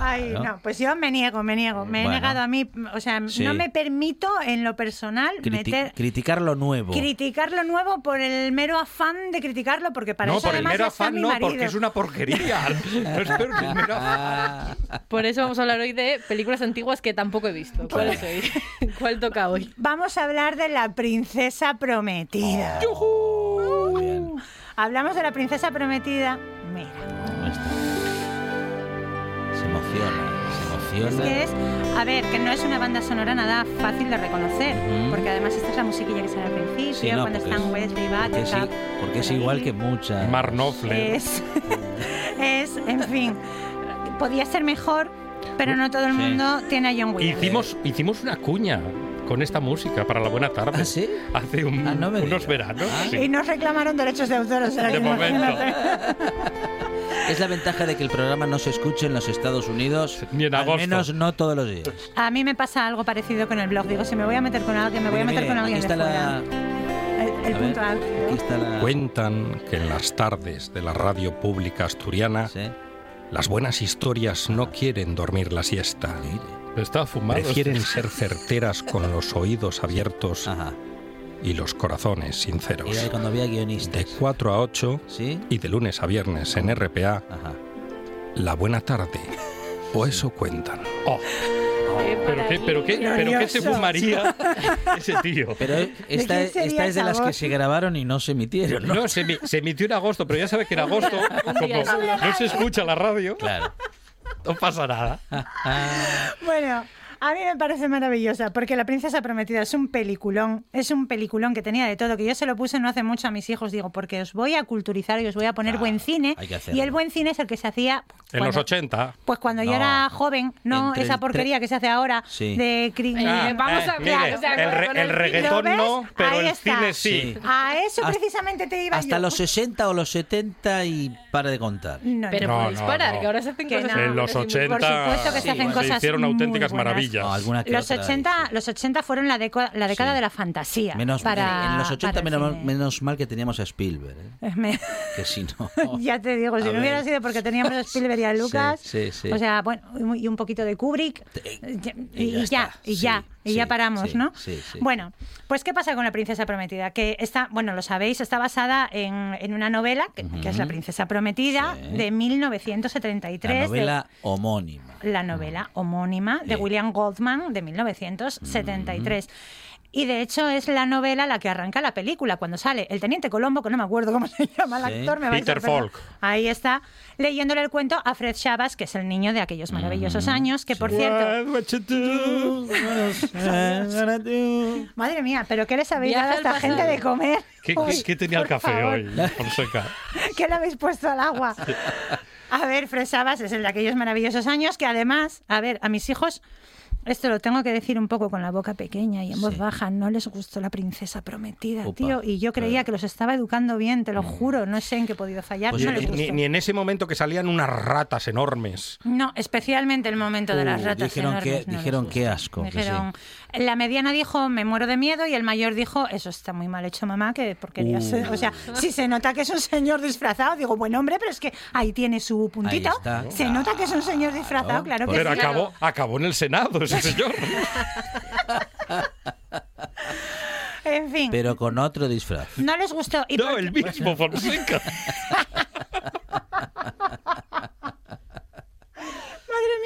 Ay, no, pues yo me niego, me niego. Me he Bueno. negado a mí, o sea, Sí. no me permito en lo personal Criti- meter, criticar lo nuevo. criticar lo nuevo por el mero afán de criticarlo, porque para no, eso por el mero afán mi no, marido. porque es una porquería. No es peor que el mero afán. Por eso vamos a hablar hoy de películas antiguas que tampoco he visto. ¿Cuál es hoy? ¿Cuál toca hoy? Vamos a hablar de la princesa prometida. Muy bien. Hablamos de la princesa prometida. Mira. Se emociona, es que es, a ver, que no es una banda sonora nada fácil de reconocer, porque además esta es la musiquilla que sale al principio, Sí, no, cuando porque están es- Wesley, porque es, Buttercup, porque es por ahí. igual que muchas. Mark Knopfler. Es, es, en fin, podía ser mejor, pero no todo el Sí. mundo tiene a John Williams. Hicimos, hicimos una cuña con esta música para la buena tarde. ¿Ah, sí? Hace un- Ah, no unos veranos. Ah. sí. Y nos reclamaron derechos de autor, o sea, De momento. Es la ventaja de que el programa no se escuche en los Estados Unidos. Ni en Al agosto. menos no todos los días. A mí me pasa algo parecido con el blog. Digo, si me voy a meter con alguien, me voy a Mire, meter mire, con alguien aquí de está fuera. la. El, el punto ver. Aquí está la. Cuentan que en las tardes de la radio pública asturiana Sí. las buenas historias no quieren dormir la siesta. Está fumado. Prefieren ser certeras con los oídos abiertos Ajá. y los corazones sinceros. Era de cuando había guionistas. De 4 a 8 ¿Sí? y de lunes a viernes en RPA, Ajá. la buena tarde. O eso cuentan. Qué ¿Pero qué, pero, qué, pero qué se fumaría ese tío? Pero esta, esta es de las que se grabaron y no se emitieron, ¿no? No, se, se emitió en agosto, pero ya sabe que en agosto, como no se escucha la radio, Claro. No pasa nada. Bueno, A mí me parece maravillosa, porque La Princesa Prometida es un peliculón, es un peliculón que tenía de todo, que yo se lo puse no hace mucho a mis hijos, digo, porque os voy a culturizar y os voy a poner buen cine, hay que hacerlo. y el buen cine es el que se hacía... En los 80. Pues cuando yo era joven, no Entre esa porquería tre- que se hace ahora Sí. de... cri- Ah, vamos a eh, hablar, mire, o sea, el, re- el reggaetón no, pero Ahí el está. cine sí. A eso Hasta- precisamente te iba Hasta yo. los 60 o los 70 y para de contar. No, Pero No, podéis no, parar, no. que ahora se hacen Que cosas... no. En los muy 80 Por supuesto que se hacen se cosas hicieron auténticas buenas. Maravillas. No, alguna que Los otra 80, hizo. los 80 fueron la, deco- la década Sí. de la fantasía. Menos, para, en los 80 para el menos, menos mal que teníamos a Spielberg, ¿eh? Me- que si no... ya te digo, si no hubiera sido porque teníamos a Spielberg y a Lucas, Sí, sí, sí. o sea, bueno, y un- poquito de Kubrick, y, y ya, y ya, y ya paramos, sí, ¿no? sí, sí. Bueno, pues ¿qué pasa con La Princesa Prometida? Que está, bueno, lo sabéis, está basada en, en una novela, que, que es La Princesa Prometida, Sí. de 1973. La de- novela homónima. La novela homónima de Sí. William Goldman de 1973. Y de hecho es la novela la que arranca la película, cuando sale el teniente Colombo, que no me acuerdo cómo se llama el Sí. actor, me Peter. Falk. Ahí está, leyéndole el cuento a Fred Chavas, que es el niño de aquellos maravillosos años, que por cierto... Madre mía, pero ¿qué les habéis dado a esta pasado. gente de comer? ¿Qué, Uy, qué- tenía el café favor. hoy, Fonseca? ¿Qué le habéis puesto al agua? A ver, Fred Sabas es el de aquellos maravillosos años que además, a ver, a mis hijos, esto lo tengo que decir un poco con la boca pequeña y en voz baja, no les gustó la princesa prometida, Opa, tío, y yo creía que los estaba educando bien, te lo juro, no sé en qué he podido fallar, Pues no yo- les gustó. Ni, ni en ese momento que salían unas ratas enormes. No, especialmente el momento de las Uh, ratas dijeron enormes, que- no les dijeron qué asco, que sí. Dijeron, la mediana dijo, me muero de miedo, y el mayor dijo, eso está muy mal hecho, mamá, que porquería. Uh. ser". O sea, si se nota que es un señor disfrazado, digo, buen hombre, pero es que ahí tiene su puntito. Se nota que es un señor disfrazado, claro que Pero sí. acabó, acabó en el Senado ese señor. En fin, Pero con otro disfraz. no les gustó. Y No, por- el mismo Fonseca.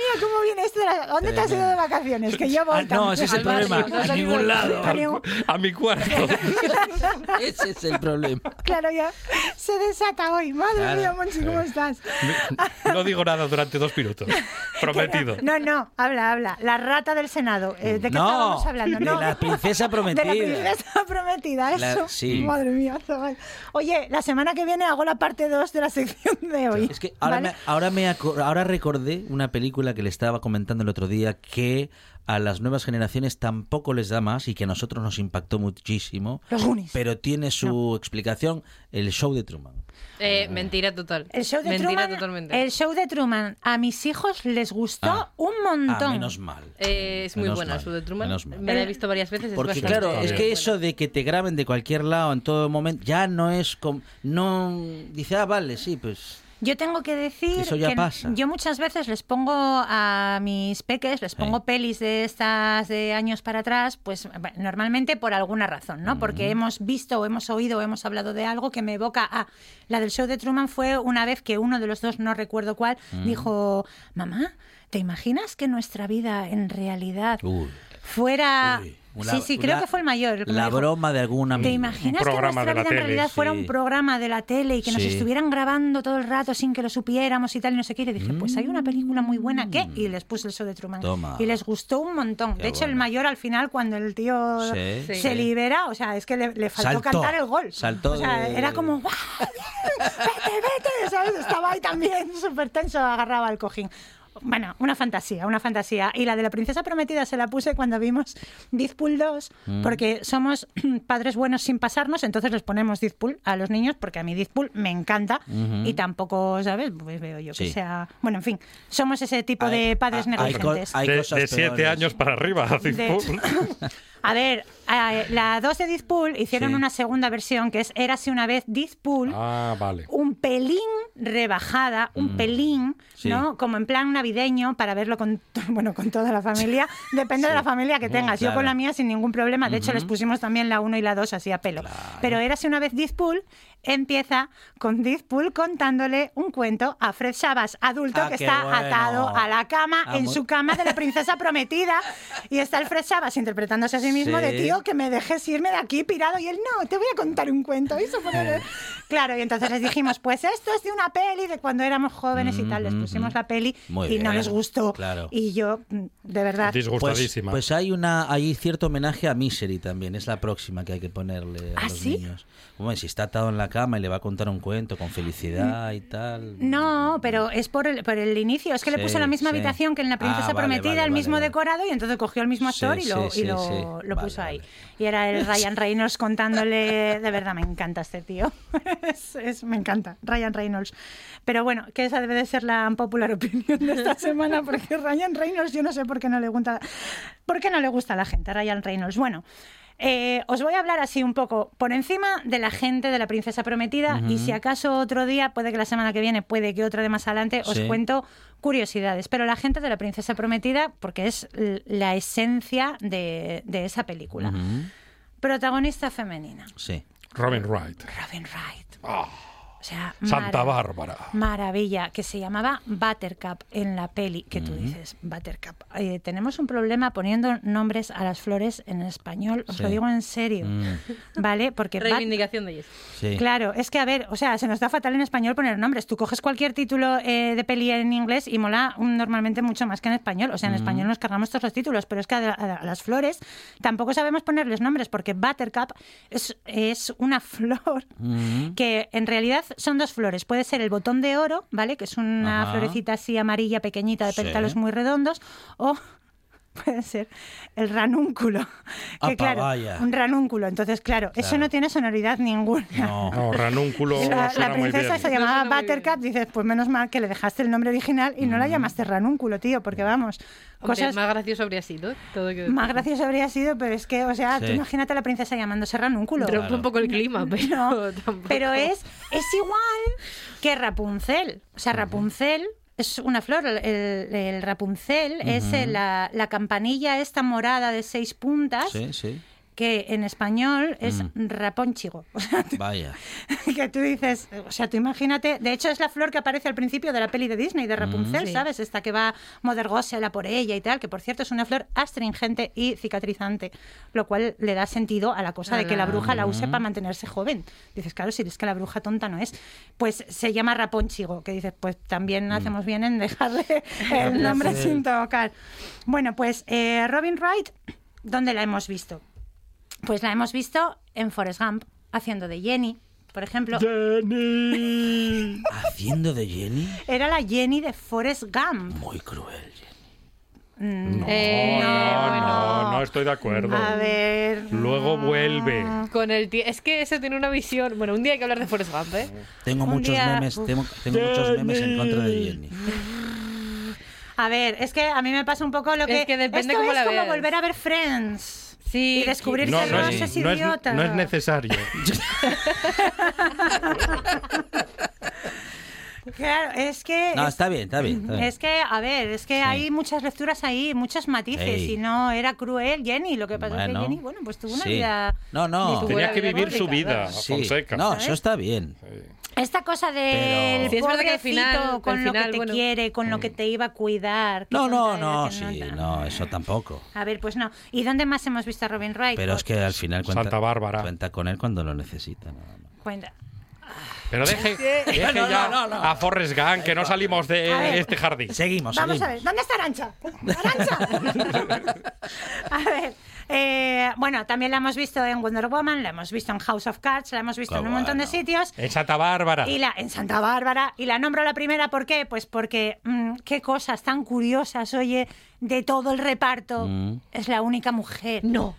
Mía, ¿cómo viene esto? de la- ¿Dónde te has ido de vacaciones? Que yo voy Ah, no, ese es el problema. barrio, A ningún lado. A ningún- A mi cuarto. Ese es el problema. Claro, ya se desata hoy. Madre Claro. mía, Monchi, ¿cómo estás? No digo nada durante dos minutos. Prometido. No, no, habla, habla. La rata del Senado. Eh, ¿De qué No, estábamos hablando? de No. la princesa prometida. De la princesa prometida, La- eso. sí. Madre mía, chaval. Oye, la semana que viene hago la parte 2 de la sección de hoy. Es que ahora, ¿vale? me, ahora, me ahora recordé una película que le estaba comentando el otro día que a las nuevas generaciones tampoco les da más y que a nosotros nos impactó muchísimo. Los Goonies. Pero tiene su explicación, el show de Truman. Eh, mentira total. El show de mentira Truman, totalmente. el show de Truman a mis hijos les gustó Ah. un montón. Ah, menos mal. Eh, es muy Menos buena mal, su de Truman. menos mal. Me la he visto varias veces. es Porque claro, es que eso de que te graben de cualquier lado en todo momento ya no es como no dice, "Ah, vale, sí, pues Yo tengo que decir Eso ya que pasa. yo muchas veces les pongo a mis peques, les pongo pelis de estas de años para atrás, pues normalmente por alguna razón, ¿no? Porque hemos visto o hemos oído o hemos hablado de algo que me evoca a la del show de Truman fue una vez que uno de los dos, no recuerdo cuál, dijo, mamá, ¿te imaginas que nuestra vida en realidad Uy. fuera... Uy, una- sí, sí, creo que fue el mayor. que la dijo, broma de algún amigo. ¿Te imaginas Un programa que nuestra vida en tele, realidad fuera sí. un programa de la tele y que nos estuvieran grabando todo el rato sin que lo supiéramos y tal y no sé qué? Y le dije, pues hay una película muy buena, ¿qué? Y les puse el show de Truman. Mm. Toma. Y les gustó un montón. Qué de hecho, el mayor al final, cuando el tío Sí. se Sí. libera, o sea, es que le, le faltó Saltó. cantar el gol. Saltó O sea, de- era como. ¡Vete, vete! ¿Sabes? Estaba ahí también súper tenso, agarraba el cojín. Bueno, una fantasía, una fantasía. Y la de la princesa prometida se la puse cuando vimos Deadpool 2, Mm. porque somos padres buenos sin pasarnos, entonces les ponemos Deadpool a los niños, porque a mí Deadpool me encanta y tampoco, ¿sabes? Pues veo yo que Sí. sea... Bueno, en fin, somos ese tipo Hay- de padres hay- negligentes. hay De, cosas de siete peores. años para arriba. Deadpool. A ver, eh, la 2 de Deadpool hicieron Sí. una segunda versión que es Érase una vez Deadpool. Ah, vale. un pelín rebajada, un pelín, Mm. Sí. ¿no? Como en plan navideño para verlo con, bueno, con toda la familia. Depende de la familia que tengas. Yo claro. con la mía sin ningún problema. De hecho, les pusimos también la 1 y la 2 así a pelo. Pero érase una vez Deadpool empieza con Deadpool contándole un cuento a Fred Savas, adulto, Ah, que está bueno. atado a la cama, Ah, en muy- su cama de la princesa prometida. Y está el Fred Savas interpretándose a sí mismo Sí. de tío, que me dejes irme de aquí pirado. Y él, no, te voy a contar un cuento. Y pone- Claro, y entonces les dijimos, pues esto es de una peli de cuando éramos jóvenes y tal. Les pusimos la peli Muy y no bien, les gustó. claro. Y yo, mm, de verdad. Disgustadísima. Pues, pues hay una hay cierto homenaje a Misery también, es la próxima que hay que ponerle a ¿Ah, los sí? niños. Como si está atado en la cama y le va a contar un cuento con felicidad y tal. No, pero es por el, por el inicio. Es que le puso la misma sí. habitación que en La Princesa Ah, vale, Prometida, vale, el mismo vale. decorado, y entonces cogió el mismo Sí, actor y lo, sí, y lo, sí, sí. lo Vale, puso ahí. vale. Y era el Ryan Reynolds contándole. De verdad, me encanta este tío. Es- es- me encanta, Ryan Reynolds. Pero bueno, que esa debe de ser la popular opinión de esta semana, porque Ryan Reynolds, yo no sé por qué no le gusta, por qué no le gusta a la gente, Ryan Reynolds. Bueno. Eh, os voy a hablar así un poco por encima de la gente de la Princesa Prometida y si acaso otro día, puede que la semana que viene, puede que otra de más adelante, os Sí. cuento curiosidades. Pero la gente de la Princesa Prometida, porque es la esencia de, de esa película. Protagonista femenina, Sí. Robin Wright. Robin Wright. Ah, O sea, Santa Bárbara. Maravilla, que se llamaba Buttercup en la peli, que tú dices, Buttercup. Eh, tenemos un problema poniendo nombres a las flores en español, os lo digo en serio, Mm, ¿vale? Porque Reivindicación de sí. Claro, es que a ver, o sea, se nos da fatal en español poner nombres. Tú coges cualquier título eh, de peli en inglés y mola normalmente mucho más que en español. O sea, en español nos cargamos todos los títulos, pero es que a, a- a las flores tampoco sabemos ponerles nombres porque Buttercup es, es una flor que en realidad son dos flores. Puede ser el botón de oro, ¿vale? Que es una Ajá. florecita así amarilla pequeñita de Sí. pétalos muy redondos, o puede ser el ranúnculo. Que Apa, claro, vaya. un ranúnculo. Entonces, claro, eso no tiene sonoridad ninguna. No. No, ranúnculo la, suena la muy princesa bien. se No llamaba muy Buttercup, dices, pues menos mal que le dejaste el nombre original y no la llamaste ranúnculo, tío, porque vamos, Hombre, cosas más gracioso habría sido. Todo que más gracioso habría sido, pero es que, o sea, tú imagínate a la princesa llamándose ranúnculo. Rompe Claro. un poco el clima, pero No, tampoco. pero es, es igual que Rapunzel. O sea, Rapunzel es una flor. El, el- el Rapunzel es eh, la, la campanilla esta morada de seis puntas Sí, sí. Que en español es Mm. rapónchigo. Vaya. que tú dices, o sea, tú imagínate, de hecho es la flor que aparece al principio de la peli de Disney de Rapunzel, Sí. ¿sabes? Esta que va Mother Gossel a por ella y tal, que por cierto es una flor astringente y cicatrizante, lo cual le da sentido a la cosa de que la bruja la use para mantenerse joven. Dices, claro, si es que la bruja tonta no es. Pues se llama Rapónchigo, que dices, pues también hacemos bien en dejarle el nombre sin tocar. Bueno, pues eh, Robin Wright, ¿dónde la hemos visto? Pues la hemos visto en Forrest Gump, haciendo de Jenny, por ejemplo. Jenny. Haciendo de Jenny. Era la Jenny de Forrest Gump. Muy cruel. No, Eh, no, bueno. no, no estoy de acuerdo. A ver. Luego vuelve. Con el tie- Es que ese tiene una visión. Bueno, un día hay que hablar de Forrest Gump, ¿eh? Tengo Un muchos día- memes, tengo, tengo muchos memes en contra de Jenny. A ver, es que a mí me pasa un poco lo que. Es que depende Esto cómo es la como veas. volver a ver Friends. Sí. Y descubrir No, que no Ross es, es no es- idiota. no es necesario. Claro, es que. No, es- está bien, está bien. está bien. Es que, a ver, es que hay muchas lecturas ahí, muchos matices. Ey. Y no era cruel Jenny. Lo que pasa es que Jenny, bueno, pues tuvo una Sí. vida. No, no. Tenía que vivir su vida. Fonseca. No, ¿sabes? eso está bien. Esta cosa del Pero- Sí, es verdad que al final- con al lo final, que te bueno. quiere, con lo que te iba a cuidar. No, no, no, sí, no, eso tampoco. A ver, pues no. ¿Y dónde más hemos visto a Robin Wright? Pero es que al final cuenta, Santa Bárbara. cuenta con él cuando lo necesita. nada más. Cuenta. Pero deje, deje ya a Forrest Gump, que no salimos de ver. este jardín. Seguimos, Vamos seguimos. a ver, ¿dónde está Arancha? ¡Arancha! a ver, eh, bueno, también la hemos visto en Wonder Woman, la hemos visto en House of Cards, la hemos visto en un montón de sitios. En Santa Bárbara. Y la en Santa Bárbara y la nombro la primera ¿por qué? Pues porque mm, qué cosas tan curiosas, oye, de todo el reparto Mm. es la única mujer. No.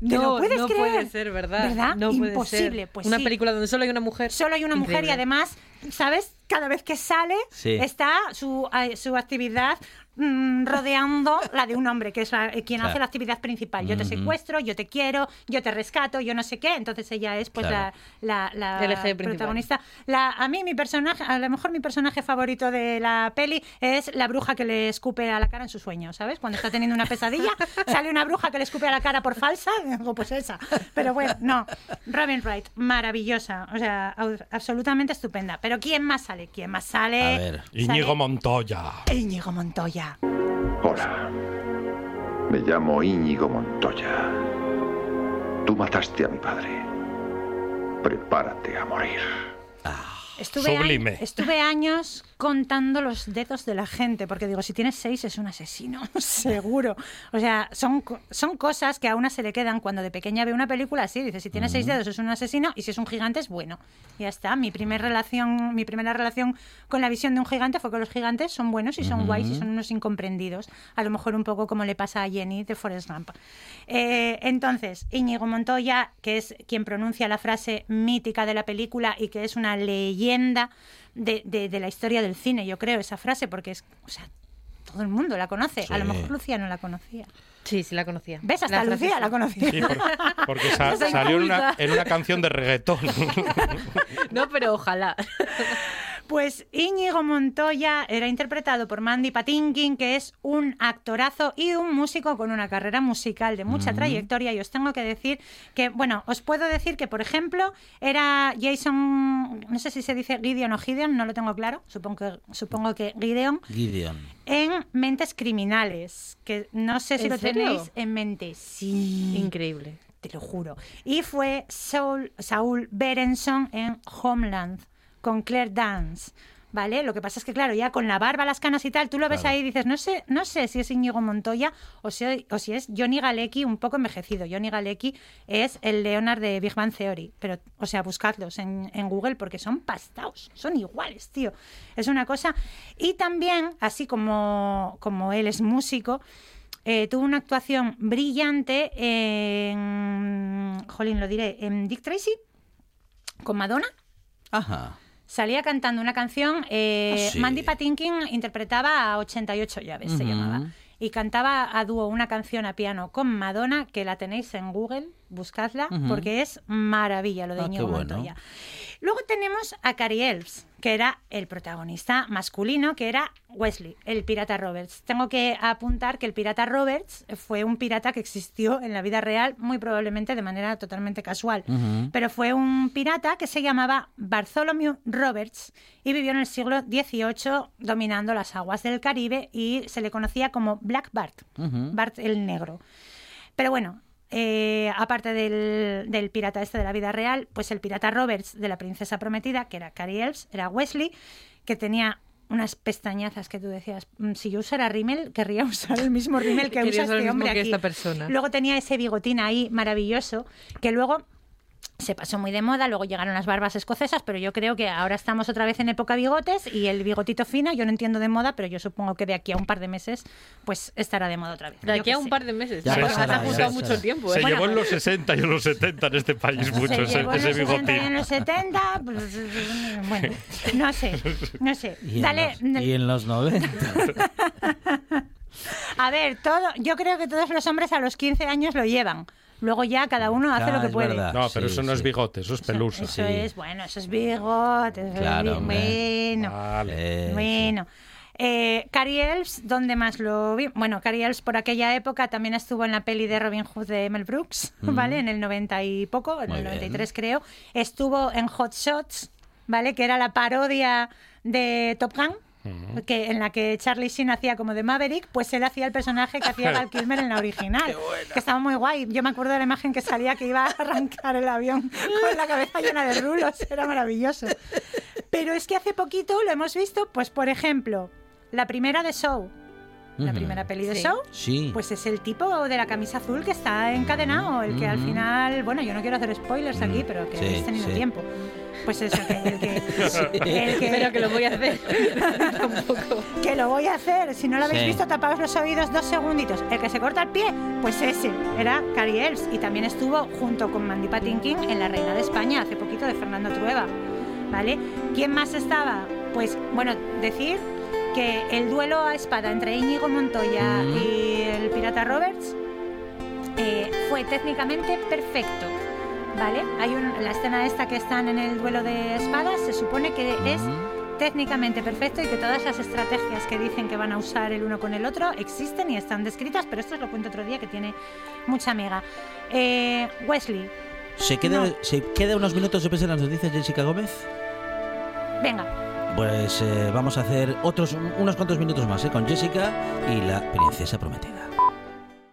¿Te lo No, puedes no creer? puede ser, ¿verdad? ¿Verdad? No puede Imposible, ser. pues Una sí. película donde solo hay una mujer. Solo hay una mujer y además ¿sabes? Cada vez que sale, Sí. está su, eh, su actividad mm, rodeando la de un hombre, que es la- eh, quien Claro. hace la actividad principal. Yo te secuestro, yo te quiero, yo te rescato, yo no sé qué. Entonces ella es pues Claro. la, protagonista. La, a mí mi personaje, a lo mejor mi personaje favorito de la peli es la bruja que le escupe a la cara en su sueño, ¿sabes? Cuando está teniendo una pesadilla, sale una bruja que le escupe a la cara por falsa, digo, pues esa. Pero bueno, no. Robin Wright, maravillosa, o sea, absolutamente estupenda. Pero ¿quién más sale? ¿Quién más sale? A ver. Íñigo Montoya. Íñigo Montoya. Hola. Me llamo Íñigo Montoya. Tú mataste a mi padre. Prepárate a morir. Estuve, Sublime. estuve años contando los dedos de la gente, porque digo, si tienes seis es un asesino, seguro. O sea, son, son cosas que a una se le quedan cuando de pequeña ve una película así, dice, si tienes seis dedos es un asesino y si es un gigante es bueno. Ya está, mi, primer relación, mi primera relación con la visión de un gigante fue que los gigantes son buenos y son guays y son unos incomprendidos. A lo mejor un poco como le pasa a Jenny de Forrest Gump. Eh, entonces, Íñigo Montoya, que es quien pronuncia la frase mítica de la película y que es una leyenda de, de- de la historia del cine, yo creo, esa frase, porque es, o sea, todo el mundo la conoce. A lo mejor Lucía no la conocía. Sí, sí la conocía. ¿Ves? Hasta La Lucía sí. la conocía. Sí, por- porque sa- salió en una, en una canción de reggaetón. No, pero ojalá. Pues Íñigo Montoya era interpretado por Mandy Patinkin, que es un actorazo y un músico con una carrera musical de mucha trayectoria. Y os tengo que decir que, bueno, os puedo decir que, por ejemplo, era Jason, no sé si se dice Gideon o Gideon, no lo tengo claro, supongo que, supongo que Gideon, Gideon. en Mentes Criminales, que no sé si ¿En lo serio? tenéis en mente. Sí. Increíble. Te lo juro. Y fue Saul, Saul Berenson en Homeland con Claire Dance. ¿Vale? Lo que pasa es que, claro, ya con la barba, las canas y tal, tú lo ves Claro. ahí y dices, no sé, no sé si es Íñigo Montoya o si, o si es Johnny Galecki un poco envejecido. Johnny Galecki es el Leonard de Big Bang Theory. Pero, o sea, buscadlos en, en Google porque son pastaos, son iguales, tío. Es una cosa. Y también, así como, como él es músico, eh, tuvo una actuación brillante en. Jolín, lo diré. En Dick Tracy, con Madonna. Ajá. Salía cantando una canción. eh, Ah, sí. Mandy Patinkin interpretaba a 88 llaves, se Ujú. llamaba. Y cantaba a dúo una canción a piano con Madonna, que la tenéis en Google, buscadla, porque es maravilla lo de Ah, qué Íñigo bueno. Montoya. Luego tenemos a Cary Elves, que era el protagonista masculino, que era Wesley, el pirata Roberts. Tengo que apuntar que el pirata Roberts fue un pirata que existió en la vida real, muy probablemente de manera totalmente casual. Pero fue un pirata que se llamaba Bartholomew Roberts y vivió en el siglo XVIII dominando las aguas del Caribe y se le conocía como Black Bart. Bart el negro. Pero bueno, eh, aparte del, del pirata este de la vida real, pues el pirata Roberts de la princesa prometida, que era Cary Elves, era Wesley, que tenía unas pestañazas que tú decías, "Mm, si yo usara rímel, querría usar el mismo rímel que usa este hombre que aquí. esta persona. Luego tenía ese bigotín ahí maravilloso, que luego se pasó muy de moda, luego llegaron las barbas escocesas, pero yo creo que ahora estamos otra vez en época bigotes y el bigotito fino, yo no entiendo de moda, pero yo supongo que de aquí a un par de meses pues estará de moda otra vez. De Yo aquí a un sé. par de meses. Ya Se pasará, ha ya mucho tiempo. Se ¿eh? llevó en los 60 y en los 70 en este país mucho Se ese, llevó en ese los 60 y bigotín. en los 70, pues, bueno, no sé, no sé. Y en, Dale, los, y en los 90. a ver, todo, yo creo que todos los hombres a los 15 años lo llevan. Luego ya cada uno hace Ah, lo que es puede. verdad. No, pero Sí, eso no es bigote, eso es pelusa. Eso Sí. es, bueno, eso es bigote. eso es Claro, bueno. Vale. Bueno. Eh, Cary Elves, ¿dónde más lo vi? Bueno, Cary Elves por aquella época también estuvo en la peli de Robin Hood de Mel Brooks, ¿vale? En el 90 y poco, en Muy el bien. 93 creo. Estuvo en Hot Shots, ¿vale? Que era la parodia de Top Gun. Que, en la que Charlie Sheen hacía como de Maverick, pues él hacía el personaje que hacía Val Kilmer en la original. Que estaba muy guay. Yo me acuerdo de la imagen que salía que iba a arrancar el avión con la cabeza llena de rulos. Era maravilloso. Pero es que hace poquito lo hemos visto, pues por ejemplo, la primera de Show. La Ujú. primera peli de Sí. Show. Sí. Pues es el tipo de la camisa azul que está encadenado, el que al Ujú. final, bueno, yo no quiero hacer spoilers aquí, pero que Sí, habéis tenido sí. tiempo. Pues eso, que, el que, el que- Pero que lo voy a hacer. Tampoco. que lo voy a hacer. Si no lo habéis Sí. visto, tapaos los oídos dos segunditos. El que se corta el pie, pues ese era Cary Elves. Y también estuvo junto con Mandy Patinkin en La Reina de España hace poquito de Fernando Trueba. ¿vale? ¿Quién más estaba? Pues, bueno, decir que el duelo a espada entre Íñigo Montoya Mm. y el pirata Roberts eh, fue técnicamente perfecto. ¿Vale? Hay un- la escena esta que están en el duelo de espadas, se supone que es técnicamente perfecto y que todas las estrategias que dicen que van a usar el uno con el otro existen y están descritas, pero esto os lo cuento otro día que tiene mucha amiga. Eh, Wesley, ¿Se queda, No. ¿Se queda unos minutos después de las noticias Jessica Gómez? venga. Pues eh, vamos a hacer otros unos cuantos minutos más ¿eh? con Jessica y la princesa prometida.